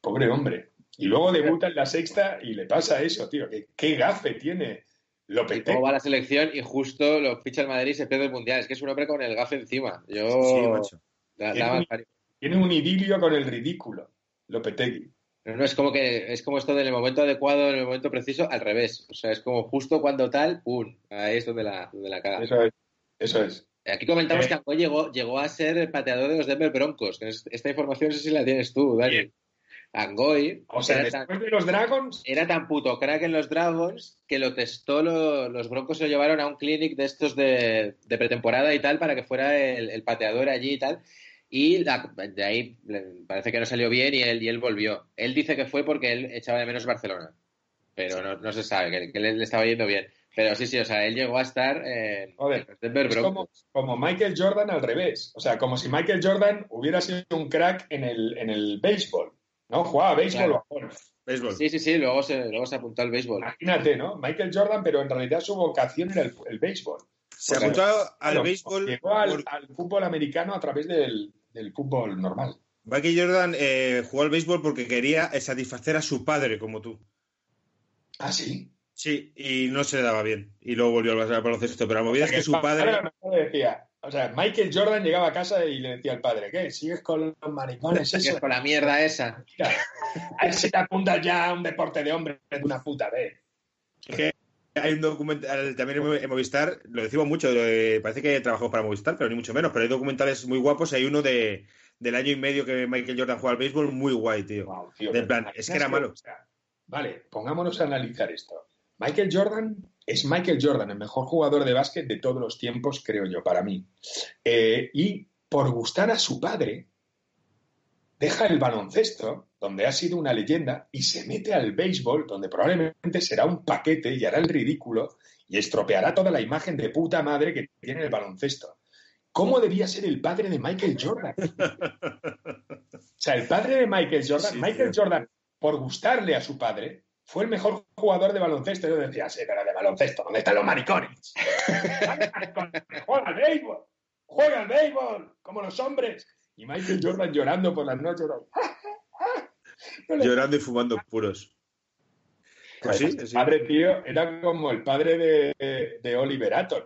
D: Pobre hombre. Y luego debuta en la sexta y le pasa eso, tío. Qué, qué gafe tiene Lopetegui.
C: Luego va a la selección y justo lo ficha el Madrid y se pierde el Mundial. Es que es un hombre con el gafe encima. Yo...
B: Sí, macho.
C: la- la-.
D: Tiene un idilio con el ridículo, Lopetegui.
C: No, no, es como que es como esto del momento adecuado, en el momento preciso, al revés. O sea, es como justo cuando tal, ¡pum! Ahí es donde la, donde la caga.
D: Eso es. Eso es.
C: Aquí comentamos
D: Eh.
C: que Angoy llegó, llegó a ser el pateador de los Denver Broncos. Esta información no sé si la tienes tú, Dani.
D: Bien.
C: Angoy
D: O sea,
C: tan,
D: de los Dragons,
C: era tan puto crack en los Dragons que lo testó, lo- los Broncos se lo llevaron a un clinic de estos de, de pretemporada y tal para que fuera el, el pateador allí y tal. Y la- de ahí parece que no salió bien y él, y él volvió. Él dice que fue porque él echaba de menos Barcelona. Pero no, no se sabe, que, que le, le estaba yendo bien. Pero sí, sí, o sea, él llegó a estar en,
D: Joder, es
C: Broncos.
D: como, como Michael Jordan al revés. O sea, como si Michael Jordan hubiera sido un crack en el, en el béisbol. ¿No? Jugaba béisbol
C: Claro.
D: o a golf.
B: Béisbol.
C: Sí, sí, sí, luego se, luego se apuntó al béisbol.
D: Imagínate, ¿no? Michael Jordan, pero en realidad su vocación era el, el béisbol.
B: Se apuntó al béisbol.
D: Llegó al,
B: por-
D: al fútbol americano a través del, del fútbol normal.
B: Michael Jordan eh, jugó al béisbol porque quería eh, satisfacer a su padre, como tú.
D: Ah, sí.
B: Sí, y no se le daba bien. Y luego volvió al al baloncesto. Pero la movida es que su padre.
D: decía, o sea, Michael Jordan llegaba a casa y le decía al padre, ¿qué? ¿Sigues con los maricones?
C: Que es
D: Eso?
C: con la mierda esa.
D: Mira, a ver si te apuntas ya a un deporte de hombre de una puta vez.
B: que hay un documental también en Movistar, lo decimos mucho, eh, parece que trabajó para Movistar, pero ni mucho menos. Pero hay documentales muy guapos. Hay uno de, del año y medio que Michael Jordan juega al béisbol, muy guay, tío.
D: Wow, tío,
B: De plan,
D: ¿te
B: es que era malo.
D: o sea, vale, pongámonos a analizar esto. Michael Jordan es Michael Jordan, el mejor jugador de básquet de todos los tiempos, creo yo, para mí. Eh, y por gustar a su padre, deja el baloncesto, donde ha sido una leyenda, y se mete al béisbol, donde probablemente será un paquete y hará el ridículo y estropeará toda la imagen de puta madre que tiene el baloncesto. ¿Cómo debía ser el padre de Michael Jordan? O sea, el padre de Michael Jordan,
B: Sí,
D: Michael
B: tío.
D: Jordan, por gustarle a su padre, fue el mejor jugador de baloncesto. Yo decía, sí, pero de baloncesto, ¿dónde están los maricones? Juega al béisbol, juega al béisbol, como los hombres. Y Michael Jordan llorando por las noches. ¿no? No le-
B: Llorando y fumando puros. Pues sí, sí.
D: padre, tío, era como el padre de, de Oliver Atom,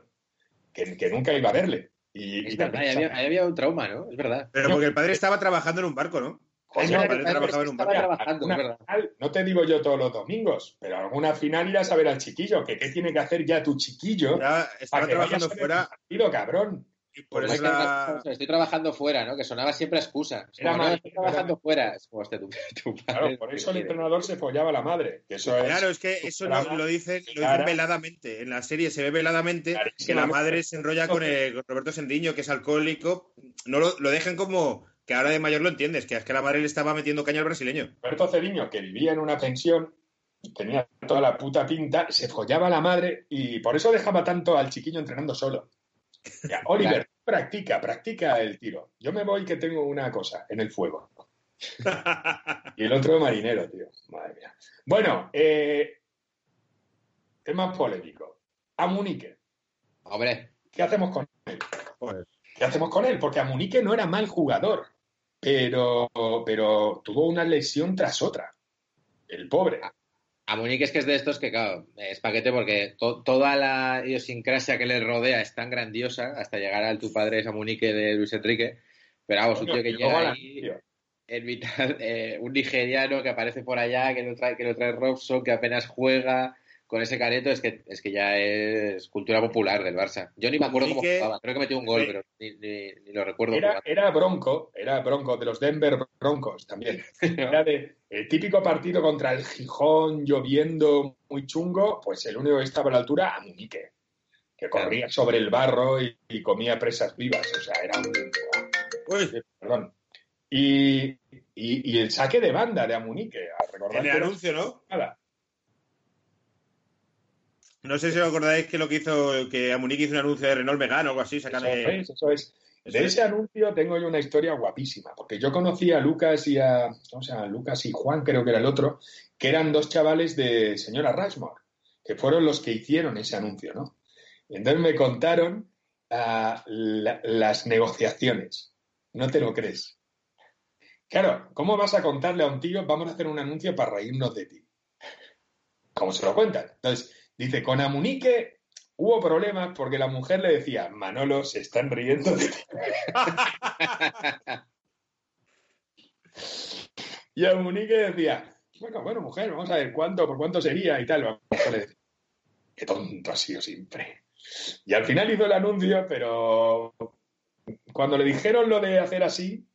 D: que, que nunca iba a verle. Y, y
C: verdad, ahí
D: también-
C: había, ahí había un trauma, ¿no? Es verdad.
B: Pero porque el padre estaba trabajando en un barco, ¿no? Trabajaba en un
D: no te digo yo todos los domingos, pero alguna final irás a ver al chiquillo, que qué tiene que hacer ya tu chiquillo
B: Estaba, estaba
D: para que vayas
B: trabajando fuera
D: partido, cabrón.
B: y por
C: Pues
B: eso
C: Michael
B: la-
C: Jackson, Estoy trabajando fuera, ¿no? Que sonaba siempre a excusa. Es
D: Era
C: como, no,
D: mal,
C: estoy trabajando
D: era
C: fuera. Es como, hostia, tu, tu padre
D: Claro, por eso el
C: quiere.
D: entrenador se follaba a la madre, que eso es...
B: Claro, es que eso lo,
D: Claro.
B: lo dicen, lo dicen
D: Claro.
B: veladamente. En la serie se ve veladamente que la madre se enrolla con, con Roberto Sendiño, que es alcohólico. No lo, lo dejan como que ahora de mayor lo entiendes, que es que la madre le estaba metiendo caña al brasileño.
D: Roberto Cediño, que vivía en una pensión, tenía toda la puta pinta, se follaba a la madre y por eso dejaba tanto al chiquillo entrenando solo. Ya, Oliver, practica, practica el tiro. Yo me voy que tengo una cosa en el fuego. Y el otro marinero, tío. Madre mía. Bueno, eh, tema polémico. A Munique,
C: Hombre,
D: ¿qué hacemos con él?
B: Joder.
D: ¿Qué hacemos con él? Porque a Munique no era mal jugador, pero, pero tuvo una lesión tras otra. El pobre.
C: a Munique es que es de estos que, claro, es paquete porque to- toda la idiosincrasia que le rodea es tan grandiosa hasta llegar al tu padre es a Munique de Luis Enrique. Pero vamos, un tío que llega
D: la-
C: ahí en mitad, eh, un nigeriano que aparece por allá, que lo trae, que lo trae Robson, que apenas juega con ese careto, es que, es que ya es cultura popular del Barça. Yo ni me acuerdo cómo jugaba, creo que metió un gol,
D: Sí.
C: pero ni, ni- ni lo recuerdo
D: Era, bronco, era bronco de los Denver Broncos también. Era de el típico partido contra el Gijón lloviendo muy chungo, pues el único que estaba a la altura, a Munique, que corría sobre el barro y, y comía presas vivas. O sea, era un.
B: Uy,
D: Perdón. Y, y- y el saque de banda de Amunique, a recordar
B: en el anuncio, ¿no?
D: nada.
B: No sé si os acordáis que lo que hizo, que Amunique hizo un anuncio de Renault Megane o algo así, sacan
D: Eso es, eso es.
B: Eso
D: De
B: es.
D: ese anuncio tengo yo una historia guapísima, porque yo conocí a Lucas y a, o sea, Lucas y Juan, creo que era el otro, que eran dos chavales de señora Rushmore, que fueron los que hicieron ese anuncio, ¿no? Y entonces me contaron ah, la- las negociaciones. No te lo crees. Claro, ¿cómo vas a contarle a un tío, vamos a hacer un anuncio para reírnos de ti? ¿Cómo se lo cuentan? Entonces, dice, con Amunique hubo problemas porque la mujer le decía, Manolo, se están riendo de ti. y Amunique decía, bueno, bueno, mujer, vamos a ver cuánto, por cuánto sería y tal. La mujer le decía, qué tonto ha sido siempre. Y al final hizo el anuncio, pero cuando le dijeron lo de hacer así,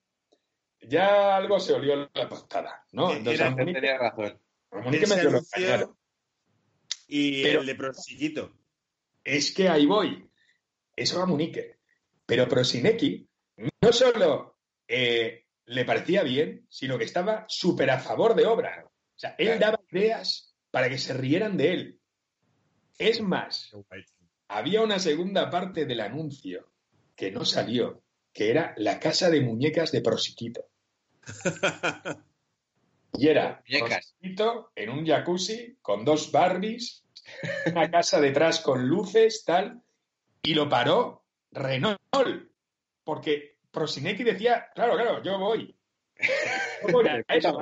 D: ya algo se olió la tostada, ¿no? Entonces, Amunique,
C: Tenía razón.
D: Amunique.
B: Y
D: Pero-
B: el de Prosiquito.
D: Es que ahí voy. Eso a Munique. Pero Prosinecki no solo eh, le parecía bien, sino que estaba súper a favor de obra. O sea, él daba ideas para que se rieran de él. Es más, había una segunda parte del anuncio que no salió, que era la casa de muñecas de Prosiquito. Y era en un jacuzzi con dos Barbies, una casa detrás con luces, tal, y lo paró Renault, porque Prosinecki decía, claro, claro, yo voy. Yo voy a eso.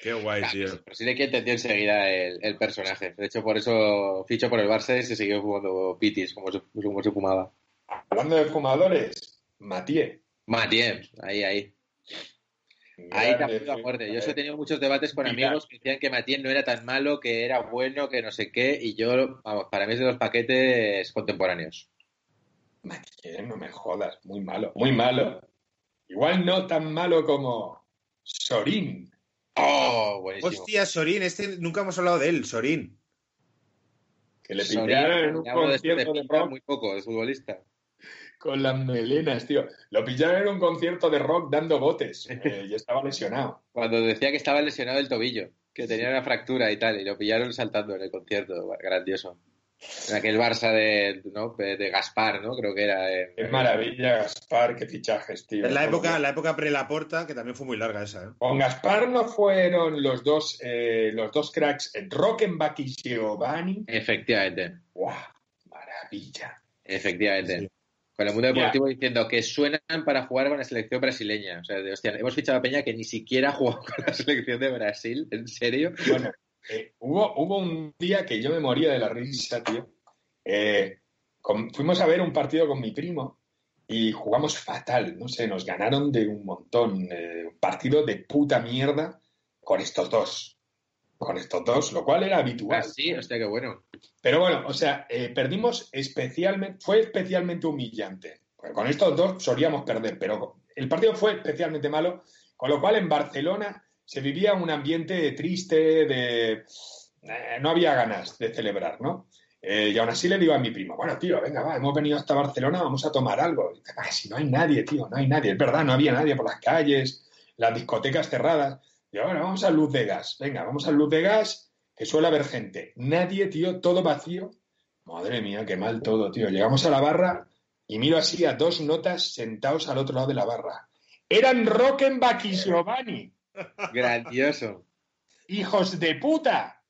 B: Qué guay,
C: Ah,
B: tío.
C: Pero sí de que entendió enseguida el, el personaje. De hecho, por eso fichó por el Barça y se siguió jugando pitis, como se, como se fumaba.
D: Hablando de fumadores, Mathieu.
C: Matiem, ahí, ahí. Ahí a muerte. Yo he tenido muchos debates con
D: Mira.
C: amigos que decían que Matiem no era tan malo, que era bueno, que no sé qué, y yo, vamos, para mí es de los paquetes contemporáneos.
D: Mathieu, no me jodas, muy malo, muy malo. Igual no tan malo como Sorín.
C: ¡Oh! Buenísimo.
B: Hostia, Sorín, este nunca hemos hablado de él, Sorín.
D: Que le
C: Sorín,
D: pillaron en un
C: de este de muy poco, de futbolista.
D: Con las melenas, tío. Lo pillaron en un concierto de rock dando botes eh, y estaba lesionado.
C: Cuando decía que estaba lesionado el tobillo, que tenía una fractura y tal, y lo pillaron saltando en el concierto. Grandioso. En aquel Barça de, ¿no? de Gaspar, ¿no? Creo que era. en-
D: Qué maravilla, Gaspar, qué fichajes, tío.
B: En la época, la época pre-Laporta, que también fue muy larga esa, ¿eh?
D: Con Gaspar no fueron los dos, eh, los dos cracks, Rockenbach y Giovanni.
C: Efectivamente,
D: ¡Guau! Maravilla.
C: efectivamente.
B: Sí.
C: Con el mundo deportivo diciendo que suenan para jugar con la selección brasileña. O sea, de, hostia, hemos fichado a Peña que ni siquiera ha jugado con la selección de Brasil. ¿En serio?
D: Bueno, eh, hubo, hubo un día que yo me moría de la risa, tío. Eh, con- fuimos a ver un partido con mi primo y jugamos fatal, no sé, nos ganaron de un montón. eh, un partido de puta mierda con estos dos. Con estos dos, lo cual era habitual.
C: Ah, sí, hostia, qué bueno.
D: Pero bueno, o sea, eh, perdimos especialmente, fue especialmente humillante. Con estos dos solíamos perder, pero el partido fue especialmente malo, con lo cual en Barcelona se vivía un ambiente triste, de eh, no había ganas de celebrar, ¿no? Eh, y aún así le digo a mi primo, bueno, tío, venga, va, hemos venido hasta Barcelona, vamos a tomar algo. Y dice, "Ah, si no hay nadie, tío, no hay nadie. Es verdad, no había nadie por las calles, las discotecas cerradas. Y bueno, vamos a Luz de Gas, venga, vamos a Luz de Gas, que suele haber gente. Nadie, tío, todo vacío. Madre mía, qué mal todo, tío. Llegamos a la barra y miro así a dos notas sentados al otro lado de la barra. Eran Rockenbach y Giovanni,
C: Grandioso.
D: hijos de puta,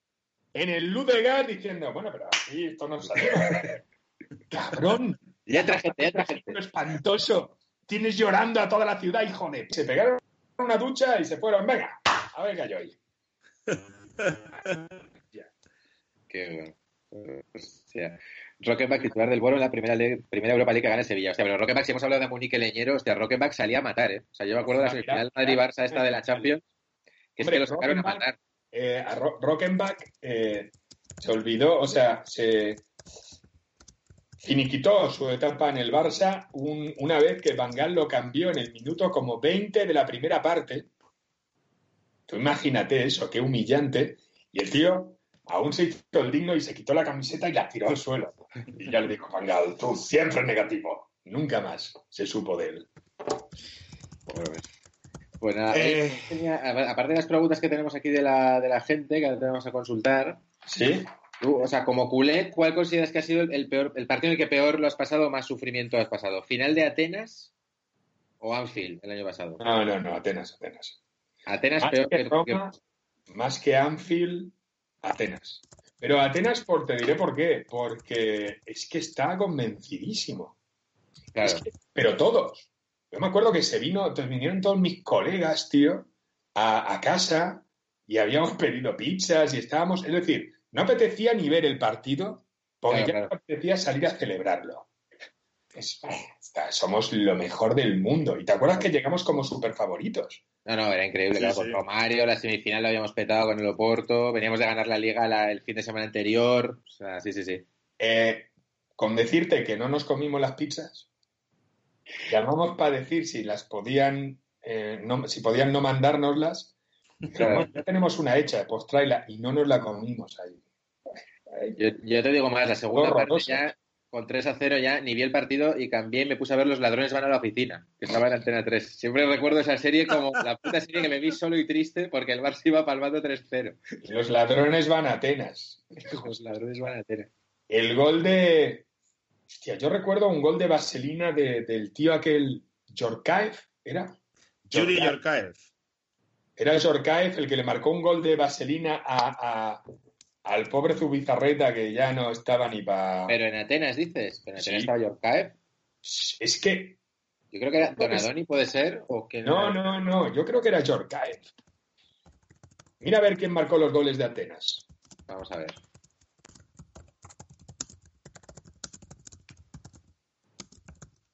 D: en el Luz de Gas diciendo, bueno, pero aquí esto no salió. Cabrón,
C: Ya gente, ya
D: esto espantoso. Tienes llorando a toda la ciudad, hijo de... Se pegaron una ducha y se fueron, venga, a ver qué yo hoy.
C: Qué bueno. Rockenbach titular del Boro en la primera, primera Europa League que gana Sevilla. Hostia, pero Rockenbach, si hemos hablado de Munique Leñero, hostia, Rockenbach salía a matar, ¿eh? O sea, yo me acuerdo de la
D: Mira,
C: semifinal Madrid-Barça esta de la Champions, que es que lo sacaron a matar.
D: eh, a Ro- Rockenbach eh, se olvidó, o sea, se finiquitó su etapa en el Barça un- una vez que Van Gaal lo cambió en el minuto como 20 de la primera parte. Tú imagínate eso, qué humillante. Y el tío aún se hizo el digno y se quitó la camiseta y la tiró al suelo. Y ya le dijo, Van Gaal, tú siempre negativo. Nunca más se supo de él.
C: Pues nada,
B: Eh.
C: tenía- aparte de las preguntas que tenemos aquí de la, de la gente, que ahora tenemos a consultar,
D: ¿Sí?
C: Tú, o sea, como culé, ¿cuál consideras que ha sido el, el peor, el partido en el que peor lo has pasado, más sufrimiento has pasado? ¿Final de Atenas o Anfield el año pasado?
D: No, no, no, Atenas, Atenas.
C: Atenas
D: Más
C: peor
D: que
C: que,
D: Roma, más que Anfield, Atenas. Pero Atenas, por, te diré por qué. Porque es que está convencidísimo.
C: que- claro.
D: Es que- pero todos. Yo me acuerdo que se vino, entonces vinieron todos mis colegas, tío, a, a casa y habíamos pedido pizzas y estábamos. Es decir, no apetecía ni ver el partido porque
C: Claro,
D: ya
C: claro.
D: no apetecía salir a celebrarlo. Es- está- somos lo mejor del mundo. ¿Y te acuerdas que llegamos como super favoritos?
C: No, no, era increíble,
B: Sí,
C: claro,
B: sí.
C: con Romario, la semifinal la habíamos petado con el Oporto, veníamos de ganar la liga la- el fin de semana anterior, o sea, sí, sí, sí.
D: Eh, con decirte que no nos comimos las pizzas, llamamos para decir si las podían, eh, no, si podían no mandárnoslas.
C: Claro.
D: Bueno, ya tenemos una hecha, pues tráela y no nos la comimos ahí.
C: Yo, yo te digo más, la segunda parte ya, con 3 a 0 ya, ni vi el partido y cambié y me puse a ver Los ladrones van a la oficina, que estaba en Antena 3. Siempre recuerdo esa serie como la puta serie que me vi solo y triste porque el Barça iba palmando 3-0.
D: Los ladrones van a Atenas.
C: Los ladrones van a Antena.
D: El gol de. Hostia, yo recuerdo un gol de vaselina de- del tío aquel. Yorkaev, ¿era?
B: Yuri
D: Yorkaev.
B: Yorkaev.
D: Era Yorkaev el que le marcó un gol de vaselina a, a- al pobre Zubizarreta que ya no estaba ni para.
C: Pero en Atenas dices, pero en Atenas
D: Sí.
C: estaba Yorkaev.
D: Es que.
C: Yo creo que era Donadoni, puede ser, o que
D: No, no, no. Yo creo que era Yorkaev. Mira a ver quién marcó los goles de Atenas.
C: Vamos a ver.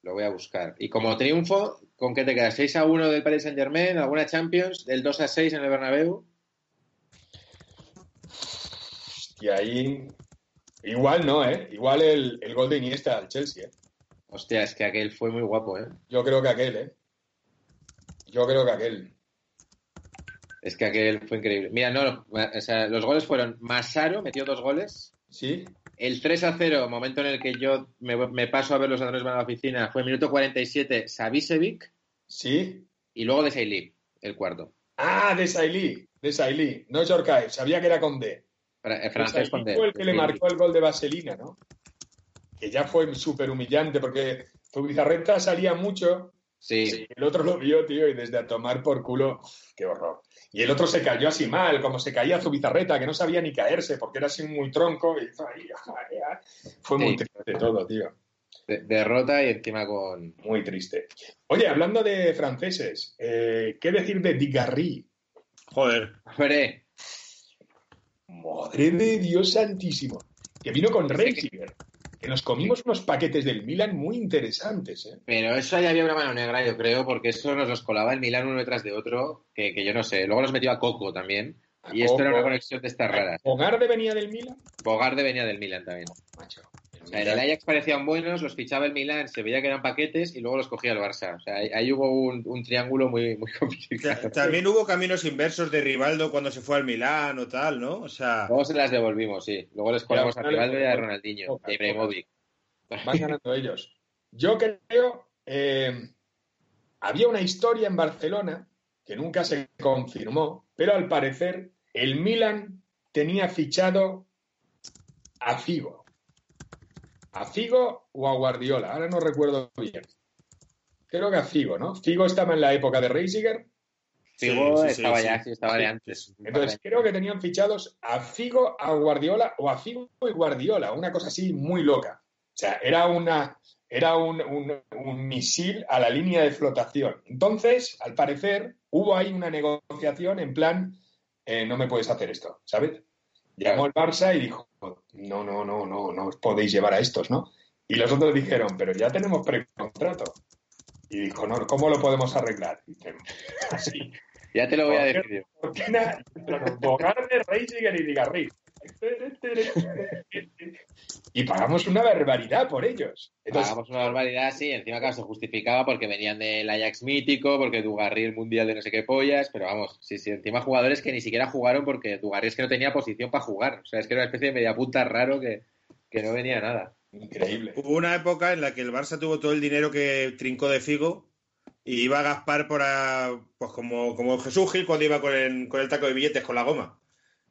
C: Lo voy a buscar. Y como triunfo, ¿con qué te quedas? ¿6 a 1 del Paris Saint Germain? ¿Alguna Champions? ¿Del 2 a 6 en el Bernabéu?
D: Y ahí. Igual no, ¿eh? Igual el, el gol de Iniesta al Chelsea, ¿eh?
C: Hostia, es que aquel fue muy guapo, ¿eh?
D: Yo creo que aquel, ¿eh? Yo creo que aquel.
C: Es que aquel fue increíble. Mira, no, o sea, los goles fueron Masaro, metió dos goles.
D: ¿Sí?
C: El 3 a 0, momento en el que yo me, me paso a ver los ladrones van a la oficina, fue minuto 47, Savicevic.
D: ¿Sí?
C: Y luego de Seilib, el cuarto.
D: Ah, de Sailly. De Sailly. No Yorkaev. Sabía que era con D.
C: Eh, francés con
D: fue el que le marcó el gol de Vaselina, ¿no? Que ya fue súper humillante porque Zubizarreta salía mucho
C: Sí.
D: Sí, el otro lo vio, tío, y desde a tomar por culo, qué horror. Y el otro se cayó así mal, como se caía Zubizarreta, que no sabía ni caerse porque era así muy tronco. Y fue muy
C: Sí.
D: triste todo, tío.
C: De- derrota y encima con.
D: Muy triste. Oye, hablando de franceses, eh, ¿qué decir de Digarry?
B: Joder.
C: Hombre,
D: Madre de Dios santísimo. Que vino con Reisiger. Que nos comimos unos paquetes del Milan muy interesantes, ¿eh?
C: pero eso ahí había una mano negra, yo creo, porque eso nos los colaba el Milán uno detrás de otro, que, que yo no sé. Luego los metió a Coco también.
D: A
C: Y esto era una conexión de estas raras.
D: ¿Bogarde venía del Milan?
C: Bogarde venía del Milan también.
D: Macho.
C: O sea, en el Ajax parecían buenos, los fichaba el Milán, se veía que eran paquetes y luego los cogía el Barça. O sea, ahí, ahí hubo un, un triángulo muy, muy complicado.
B: Ta- También hubo caminos inversos de Rivaldo cuando se fue al Milán o tal, ¿no? O sea,
C: Luego se las devolvimos, sí. Luego les colamos a Rivaldo y a Ronaldinho,
D: pocas,
C: y a Ibrahimovic.
D: Van ganando ellos. Yo creo, eh, había una historia en Barcelona que nunca se confirmó, pero al parecer el Milan tenía fichado a Figo. A Figo o a Guardiola, ahora no recuerdo bien. Creo que a Figo, ¿no? Figo estaba en la época de Reisiger,
C: Figo
B: Sí, sí, sí,
C: estaba
B: sí.
C: ya, sí, estaba de antes.
D: entonces creo que tenían fichados a Figo, a Guardiola o a Figo y Guardiola, una cosa así muy loca. O sea, era una era un, un- un misil a la línea de flotación. Entonces, al parecer, hubo ahí una negociación en plan, eh, no me puedes hacer esto, ¿sabes? Llamó el Barça y dijo, no, no, no, no, no os podéis llevar a estos, ¿no? Y los otros dijeron, pero ya tenemos precontrato. Y dijo, no, ¿cómo lo podemos arreglar? Y dicen, así.
C: Ya te lo voy a decir
D: y. Y pagamos una barbaridad por ellos. Entonces,
C: Pagamos una barbaridad, sí, encima claro, se justificaba porque venían del Ajax mítico, porque Dugarry el mundial de no sé qué pollas, pero vamos, sí, sí, encima jugadores que ni siquiera jugaron porque Dugarry es que no tenía posición para jugar, o sea, es que era una especie de mediapunta raro que, que no venía nada.
D: increíble.
B: hubo una época en la que el Barça tuvo todo el dinero que trincó de Figo y iba a Gaspar por a- pues como, como Jesús Gil cuando iba con el, con el taco de billetes con la goma.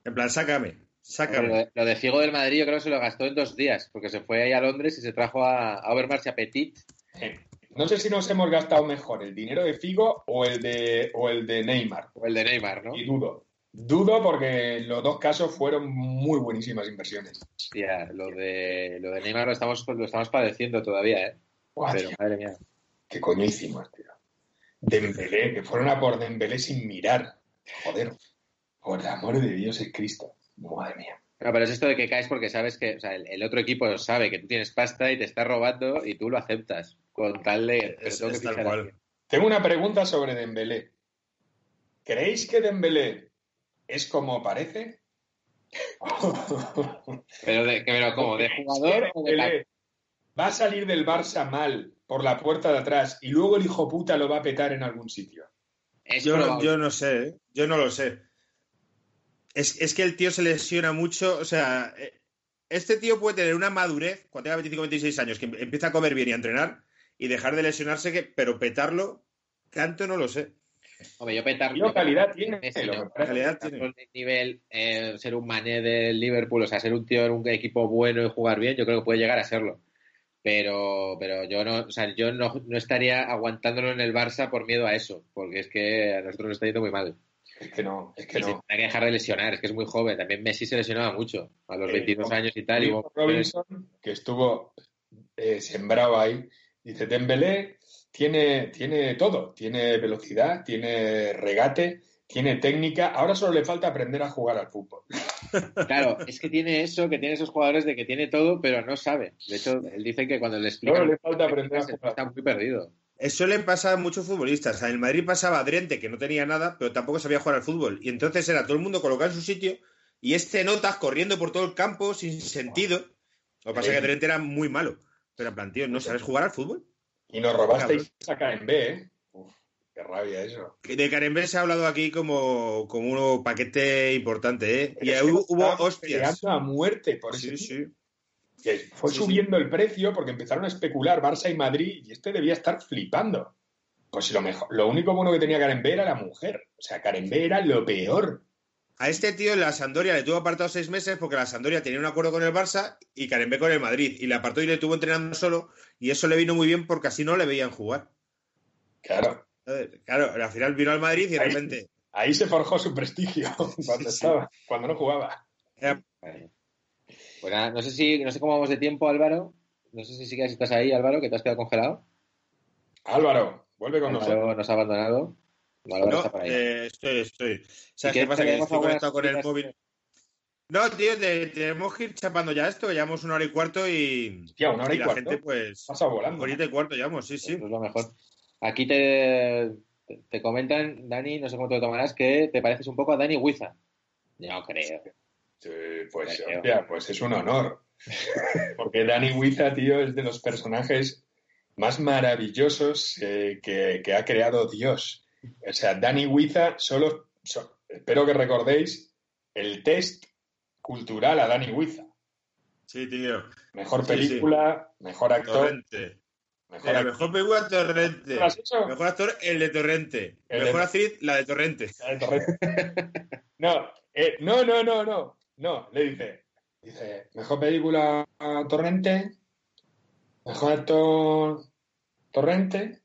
B: En plan, sácame. Sácame.
C: Lo de, lo de Figo del Madrid yo creo que se lo gastó en dos días, porque se fue ahí a Londres y se trajo a, a Overmars y a Petit.
D: No sé si nos hemos gastado mejor el dinero de Figo o el de, o el de Neymar.
C: O el de Neymar, ¿no?
D: Y dudo. Dudo porque los dos casos fueron muy buenísimas inversiones.
C: Hostia, lo de, lo de Neymar lo estamos, lo estamos padeciendo todavía, ¿eh? Pero,
D: tío,
C: madre mía.
D: ¿Qué coño hicimos, tío? Dembélé, que fueron a por Dembélé sin mirar. Joder. Por el amor de Dios es Cristo. Madre mía.
C: No, pero es esto de que caes porque sabes que o sea, el, el otro equipo sabe que tú tienes pasta y te está robando y tú lo aceptas. Con tal de.
B: Es,
C: tengo que
B: tal.
D: Tengo una pregunta sobre Dembélé. ¿Creéis que Dembélé es como parece?
C: Pero, de, que- pero ¿cómo? ¿De jugador o de
D: Dembélé va a salir del Barça mal por la puerta de atrás y luego el hijo puta lo va a petar en algún sitio.
C: Es
B: Yo, yo no sé, ¿eh? yo no lo sé. Es, es que el tío se lesiona mucho, o sea, eh, este tío puede tener una madurez cuando tenga 25 26 años, que em- empieza a comer bien y a entrenar y dejar de lesionarse, que, pero petarlo, tanto no lo sé.
C: Hombre, yo petar.
D: Tío, calidad tiene.
B: Calidad tiene.
C: el nivel, eh, ser un mané del Liverpool, o sea, ser un tío en un equipo bueno y jugar bien, yo creo que puede llegar a serlo. Pero, pero yo no, o sea, yo no, no estaría aguantándolo en el Barça por miedo a eso, porque es que a nosotros nos está yendo muy mal.
D: Es que no, es que
C: Y se
D: no.
C: tiene que dejar de lesionar, es que es muy joven. También Messi se lesionaba mucho, a los
D: Eh,
C: 22 años y tal. y
D: Nico Robinson, que estuvo eh, sembrado ahí, dice, Dembélé tiene, tiene todo, tiene velocidad, tiene regate, tiene técnica, ahora solo le falta aprender a jugar al fútbol.
C: Claro, es que tiene eso, que tiene esos jugadores de que tiene todo, pero no sabe. De hecho, él dice que cuando le explican...
D: Solo le falta aprender a
C: se-
D: jugar.
C: Está muy perdido.
B: Eso le pasa a muchos futbolistas. O sea, en el Madrid pasaba Adriente, que no tenía nada, pero tampoco sabía jugar al fútbol. Y entonces era todo el mundo colocado en su sitio y este Notas corriendo por todo el campo sin sentido. Lo que pasa es que Adriente era muy malo. Pero en plan, tío, ¿no sabes jugar al fútbol?
D: Y nos robasteis a KMB, ¿eh? Uf, qué rabia eso.
B: De Karembé se ha hablado aquí como, como un paquete importante, ¿eh? Y hubo, hubo hostias.
D: a muerte por
B: Sí,
D: ese
B: sí.
D: Que fue
B: Sí,
D: subiendo el precio porque empezaron a especular Barça y Madrid y este debía estar flipando. Pues lo mejor, lo único bueno que tenía Karen B era la mujer. O sea, Karen B era lo peor.
B: A este tío la Sandoria le tuvo apartado seis meses porque la Sandoria tenía un acuerdo con el Barça y Karembé con el Madrid. Y le apartó y le tuvo entrenando solo. Y eso le vino muy bien porque así no le veían jugar.
D: Claro.
B: Claro, al final vino al Madrid y de
D: Ahí-
B: repente.
D: Ahí se forjó su prestigio cuando
B: Sí.
D: estaba, cuando no jugaba.
C: Pues nada, no sé si, no sé cómo vamos de tiempo, Álvaro. No sé si sigues estás ahí, Álvaro, que te has quedado congelado.
D: Álvaro, vuelve con nosotros.
C: Álvaro nos ha abandonado. Álvaro
B: No,
C: está por ahí.
B: eh, estoy, estoy. ¿Sabes qué
C: quieres
B: pasa?
C: que
B: estoy conectado con el móvil. No, tío, te- tenemos que ir chapando ya esto. que Llevamos una hora y cuarto y.
D: Hostia, una hora y
B: la
D: cuarto.
B: gente, pues.
D: Pasa volando.
B: Horita y cuarto llevamos, sí, sí.
C: Eso es lo mejor. Aquí te, te, comentan, Dani, no sé cómo te lo tomarás, que te pareces un poco a Dani Huiza. No creo.
D: Sí, pues,
C: Creo.
D: hostia, pues es un honor. Porque Dani Huiza, tío, es de los personajes más maravillosos eh, que, que ha creado Dios. O sea, Dani Huiza, solo, so- espero que recordéis el test cultural a Dani Huiza.
B: Sí, tío.
D: Mejor
B: Sí,
D: película, mejor actor,
B: Torrente.
D: mejor actor.
B: mejor película Torrente. Mejor actor, el de Torrente.
D: El de-
B: Mejor actriz, la de Torrente.
D: Eh, Torrente. No, eh, no, no, no, no. No, le dice. Dice, mejor película Torrente. Mejor actor Torrente.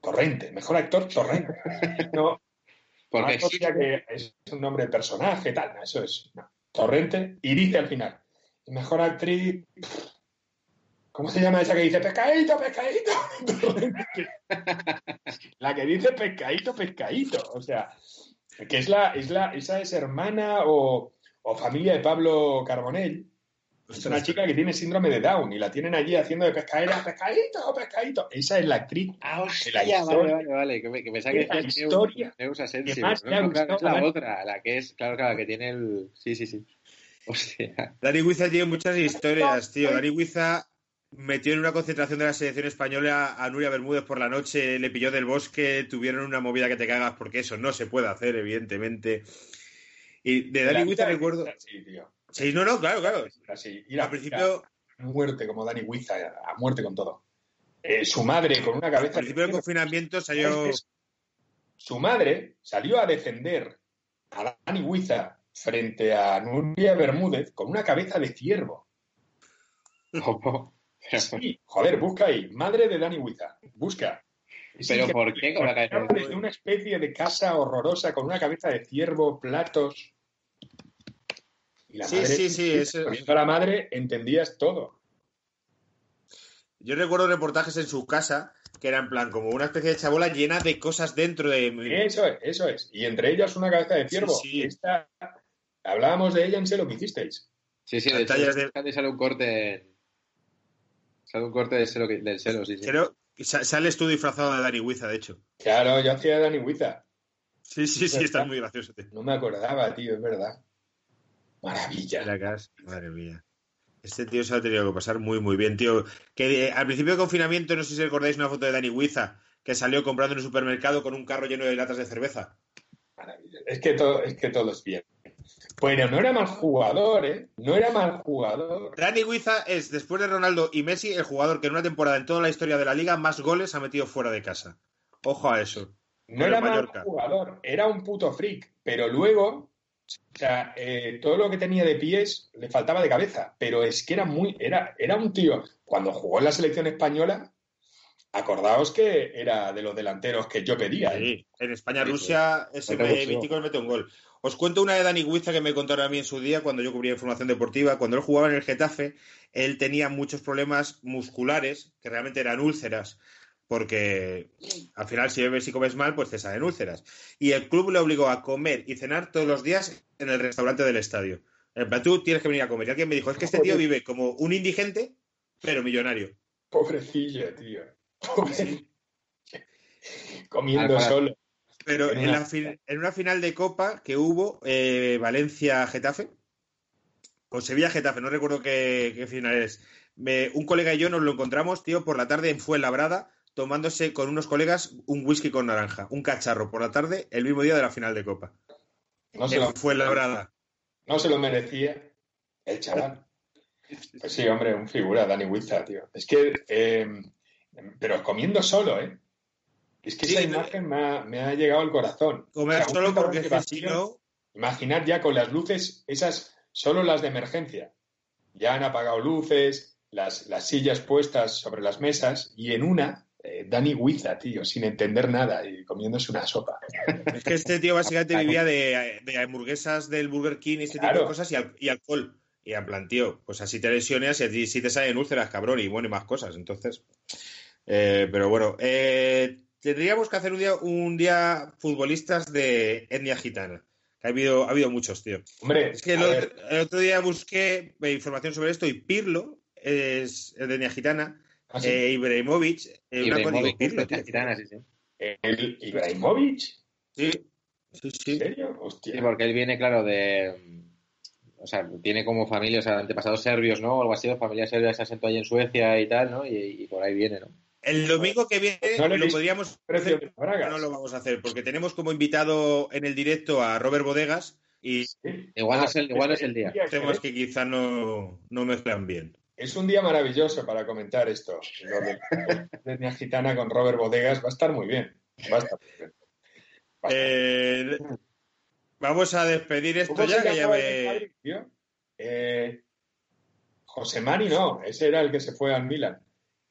D: Torrente, mejor actor Torrente. No,
C: Porque
D: no sabía que es un nombre de personaje, tal, no, eso es. no. Torrente. Y dice al final, mejor actriz. ¿Cómo se llama esa que dice pescadito, pescadito? La que dice pescadito, pescadito. O sea, que es la, es la, esa es hermana o, o familia de Pablo Carbonell. Es una chica que tiene síndrome de Down y la tienen allí haciendo de pescadera, pescadito, pescadito. Esa es la actriz.
C: Ah, hostia,
D: la
C: vale,
D: historia-
C: vale, vale. Que, me- que que
D: la
C: decías
D: historia
C: Neus Asensio.
D: que más
C: ¿no?
D: le ha
C: No,
D: gustado
C: es la
D: a-
C: otra, la que es, claro, claro, la que tiene el... Sí, sí, sí. Hostia.
B: Dani Huiza tiene muchas historias, tío. Dani Huiza metió en una concentración de la selección española a Nuria Bermúdez por la noche, le pilló del bosque, tuvieron una movida que te cagas porque eso no se puede hacer, evidentemente. Y de Huiza
D: vida
B: recuerdo...
D: tío.
B: Sí, no, no, claro, claro. Al principio,
D: muerte como Dani Huiza, a muerte con todo. Eh, su madre con una cabeza.
B: al principio del confinamiento salió...
D: Su madre salió a defender a Dani Huiza frente a Nuria Bermúdez con una cabeza de ciervo. Joder, busca ahí. Madre de Dani Huiza. Busca.
C: ¿Pero por qué con la cabeza de
D: Desde una especie de casa horrorosa con una cabeza de ciervo, platos. Y la
B: Sí,
D: madre,
B: sí, sí, eso-
D: a la madre entendías todo.
B: Yo recuerdo reportajes en su casa que era en plan como una especie de chabola llena de cosas dentro de...
D: Eso es, eso es. Y entre ellas una cabeza de ciervo.
B: Sí, sí.
D: Esta- hablábamos de ella en Sé lo que hicisteis.
C: Sí, sí, de hecho,
B: de-
C: sale un corte. Sale un corte del celo, que- del celo, sí, sí.
B: Creo sales tú disfrazado de Dani Huiza, de hecho.
D: Claro, yo hacía Dani Huiza.
B: Sí, sí, sí, estás muy gracioso. tío.
D: No me acordaba, tío, es verdad. Maravilla.
B: La casa, madre mía. Este tío se ha tenido que pasar muy, muy bien, tío. Que eh, al principio de confinamiento, no sé si recordáis una foto de Dani Huiza, que salió comprando en el supermercado con un carro lleno de latas de cerveza.
D: Maravilla. Es que todo, es que todo es bien. Bueno, no era mal jugador, ¿eh? No era mal jugador.
B: Dani Huiza es, después de Ronaldo y Messi, el jugador que en una temporada en toda la historia de la liga más goles ha metido fuera de casa. Ojo a eso.
D: No
B: Pero
D: era mal jugador, era un puto freak, pero luego, o sea, eh, todo lo que tenía de pies le faltaba de cabeza, pero es que era muy, era, era un tío, cuando jugó en la selección española, acordaos que era de los delanteros que yo pedía. ¿eh?
B: Sí, en España,
C: Sí,
B: Rusia, ese me- mítico mete un gol. Os cuento una de Dani Huiza que me contaron a mí en su día cuando yo cubría información deportiva. Cuando él jugaba en el Getafe, él tenía muchos problemas musculares, que realmente eran úlceras, porque al final si bebes y comes mal, pues te salen úlceras. Y el club le obligó a comer y cenar todos los días en el restaurante del estadio. En plan, tú tienes que venir a comer. Y alguien me dijo, es que este tío vive como un indigente, pero millonario.
D: Pobrecillo, tío. Comiendo solo.
B: Pero
D: En una-
B: la fin- en una final de Copa que hubo, eh, Valencia-Getafe, o Sevilla-Getafe, no recuerdo qué, qué final es. Me- un colega y yo nos lo encontramos, tío, por la tarde en Fuenlabrada, tomándose con unos colegas un whisky con naranja, un cacharro por la tarde, el mismo día de la final de Copa.
D: No se,
B: En
D: lo,
B: Fuenlabrada.
D: no se lo merecía el chaval. Pues sí, hombre, un figura, Dani Huiza, tío. Es que, eh, pero comiendo solo, ¿eh? Es que
B: Sí,
D: esa imagen me ha, me ha llegado al corazón.
B: Comer
D: O sea, un
B: solo porque es
D: vacío,
B: no,
D: Imaginad ya con las luces, esas, solo las de emergencia. Ya han apagado luces, las, las sillas puestas sobre las mesas y en una, eh, Dani Huiza, tío, sin entender nada y comiéndose una sopa.
B: es que este tío básicamente vivía de, de hamburguesas del Burger King y este tipo de cosas y, al- y alcohol. Y en plan, tío, pues así te lesiones y así sí te salen úlceras, cabrón, y bueno, y más cosas. Entonces, eh, pero bueno, eh, tendríamos que hacer un día, un día futbolistas de etnia gitana. Que ha habido, ha habido muchos, tío.
D: Hombre,
B: Es que el
D: a
B: otro, el otro día busqué eh, información sobre esto y Pirlo es de etnia gitana.
D: así,
B: Eh, Ibrahimovic, eh, una
C: Ibrahimovic,
B: Pirlo,
C: esta
B: tío.
C: gitana, sí, sí.
D: el Ibrahimovic,
B: Sí, sí,
D: ¿en
B: sí.
D: serio? Hostia.
C: Sí, porque él viene, claro, de. O sea, tiene como familia, o sea, antepasados serbios, ¿no? O algo así, familia serbia se asentó allí en Suecia y tal, ¿no? Y, y por ahí viene, ¿no?
B: El domingo que viene
D: No
B: lo podríamos hacer,
D: de
B: no lo vamos a hacer, porque tenemos como invitado en el directo a Robert Bodegas y
D: Sí.
C: Igual,
D: Ah,
C: no es el, igual es el día.
B: temas que quizá no, no mezclan bien.
D: Es un día maravilloso para comentar esto. Lo de la etnia gitana con Robert Bodegas va a estar muy bien. Va a estar muy bien. Va a estar
B: Eh, vamos a despedir esto
D: ¿Cómo
B: ya, que ya me...
D: Eh, José Mari no, ese era el que se fue al Milan.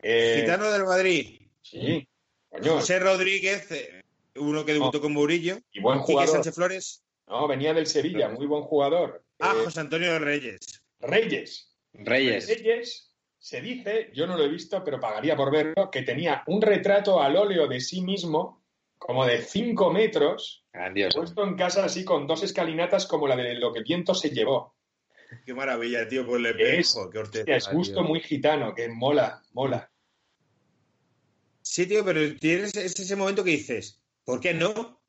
D: Eh,
B: Gitano del Madrid,
D: Sí, coño,
B: José Rodríguez, eh, uno que debutó con Murillo,
D: y buen
B: Quique
D: jugador.
B: Sánchez Flores,
D: No, venía del Sevilla, muy buen jugador.
B: ah,
D: Eh,
B: José Antonio Reyes.
D: Reyes.
C: Reyes.
D: Reyes se dice, yo no lo he visto, pero pagaría por verlo, que tenía un retrato al óleo de sí mismo, como de 5 metros,
C: Grandioso.
D: puesto en casa así con dos escalinatas como la de lo que el viento se llevó.
B: Qué maravilla, tío, por el
D: Es-
B: espejo, qué hortera,
D: Hostia, es gusto
B: tío.
D: muy gitano, que mola, mola.
B: Sí, tío, pero tienes es ese momento que dices, ¿por qué no?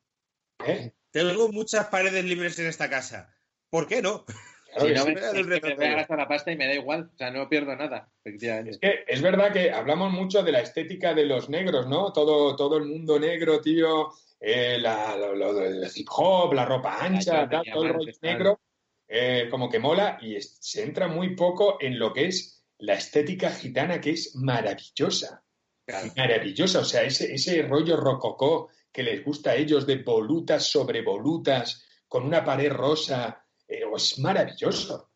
D: ¿eh?
B: Tengo muchas paredes libres en esta casa. ¿Por qué no?
D: Claro
C: Si no me, es que me voy a gastar la pasta y me da igual. O sea, no pierdo nada, efectivamente.
D: Es que es verdad que hablamos mucho de la estética de los negros, ¿no? Todo, todo el mundo negro, tío, eh, la, lo, lo del hip hop, la ropa ancha,
C: Jordan
D: tal, todo el rollo negro, eh, como que mola y es- se entra muy poco en lo que es la estética gitana, que es maravillosa.
C: Claro.
D: Maravillosa, o sea, ese, ese rollo rococó que les gusta a ellos de volutas sobre volutas, con una pared rosa, eh, es maravilloso.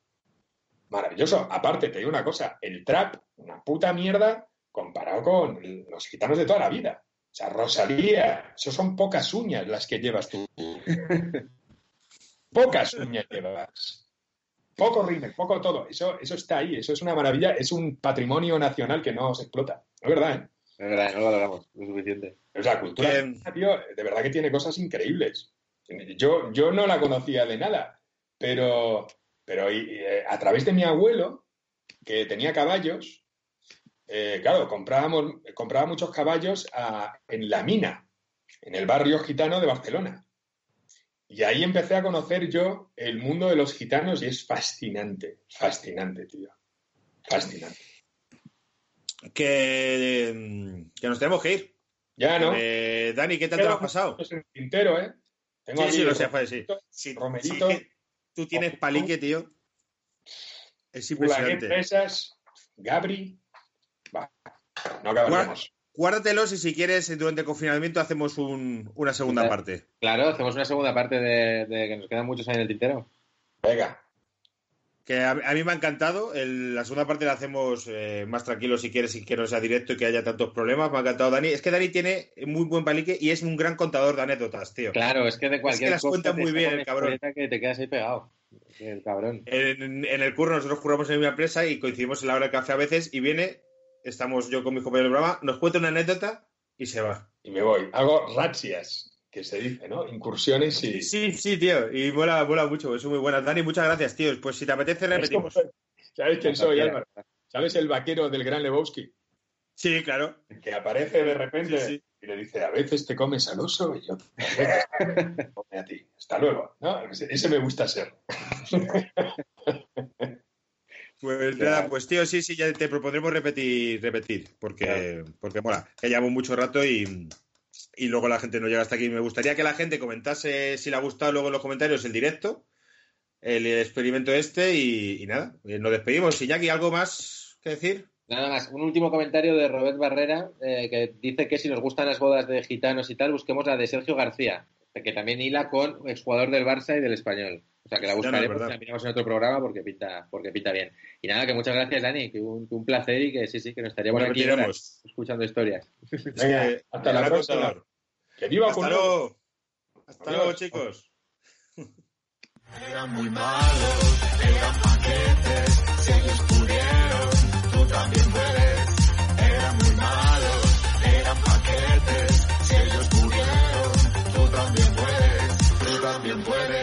D: Maravilloso. Aparte, te digo una cosa, el trap, una puta mierda comparado con los gitanos de toda la vida. O sea, Rosalía, eso son pocas uñas las que llevas tú. pocas uñas llevas. Poco rímel, poco todo. Eso, eso está ahí, eso es una maravilla, es un patrimonio nacional que no se explota. Es verdad, ¿eh?
C: Es verdad, no lo valoramos lo suficiente.
D: La cultura, tío, de verdad que tiene cosas increíbles. Yo, yo no la conocía de nada, pero, pero y- y, eh, a través de mi abuelo, que tenía caballos, eh, claro, comprábamos, compraba muchos caballos a- en La Mina, en el barrio gitano de Barcelona. Y ahí empecé a conocer yo el mundo de los gitanos y es fascinante, fascinante, tío. Fascinante.
B: Que, mm, que nos tenemos que ir.
D: Ya, ¿no?
B: Eh, Dani, ¿qué tal te lo has pasado?
D: Es el tintero, ¿eh? Tengo
B: Sí, sí, lo sé, joder, sí. Sí,
D: Romerito.
B: sí que tú tienes palique, tío. Es impresionante.
D: Presas, Gabri. Va, no acabaremos.
B: Guárdatelos y si quieres, durante el confinamiento hacemos un- una segunda parte.
C: Claro, hacemos una segunda parte de, de que nos quedan muchos ahí en el tintero.
D: Venga,
B: Que a, a mí me ha encantado. El- la segunda parte la hacemos eh, más tranquilo si quieres y que no sea directo y que haya tantos problemas. Me ha encantado Dani. Es que Dani tiene muy buen palique y es un gran contador de anécdotas, tío.
C: Claro, es que de cualquier
B: las
C: cosa
B: cuenta
C: te
B: muy bien el cabrón.
C: que te quedas ahí pegado. El cabrón.
B: En, en el curro nosotros curramos en una empresa y coincidimos en la hora del café a veces y viene, estamos yo con mis compañeros de programa, nos cuenta una anécdota y se va.
D: y me voy. Hago razzias, que se dice, ¿no? Incursiones y.
B: Sí, sí, tío. Y mola, mola mucho. Es muy buena. Dani, muchas gracias, tío. Pues si te apetece, repetimos.
D: ¿Sabes quién soy. Álvaro? ¿Sabes el vaquero del Gran Lebowski?
B: Sí, claro.
D: Que aparece de repente
B: Sí, sí.
D: y le dice: A veces te comes al oso y veces te come a ti. Hasta luego. ¿no? Ese me gusta ser.
B: Pues
D: Claro.
B: nada, pues tío, sí, sí, ya te propondremos repetir, repetir, porque, porque mola, que llevamos mucho rato y, y luego la gente no llega hasta aquí. Me gustaría que la gente comentase si le ha gustado luego en los comentarios el directo, el experimento este y, y nada, eh, nos despedimos. Iñaki, ¿algo más que decir?
C: Nada más, un último comentario de Robert Barrera eh, que dice que si nos gustan las bodas de gitanos y tal, busquemos la de Sergio García, que también hila con exjugador del Barça y del Español. O sea que la
B: Ya no,
C: buscaremos
B: verdad.
C: y la miramos en otro programa porque pinta, porque pinta bien. Y nada, que muchas gracias, Dani, que un, que un placer y que sí, sí, que nos estaríamos aquí
B: Repetiremos.
C: horas escuchando historias.
B: Es que-
D: hasta la próxima. Que viva
B: Hasta luego. Hasta
D: Adiós.
B: luego, chicos.
A: Eran muy malos, eran paquetes, si ellos pudieron, tú también puedes. Eran muy malos, eran paquetes, si ellos pudieron, tú también puedes, tú también puedes.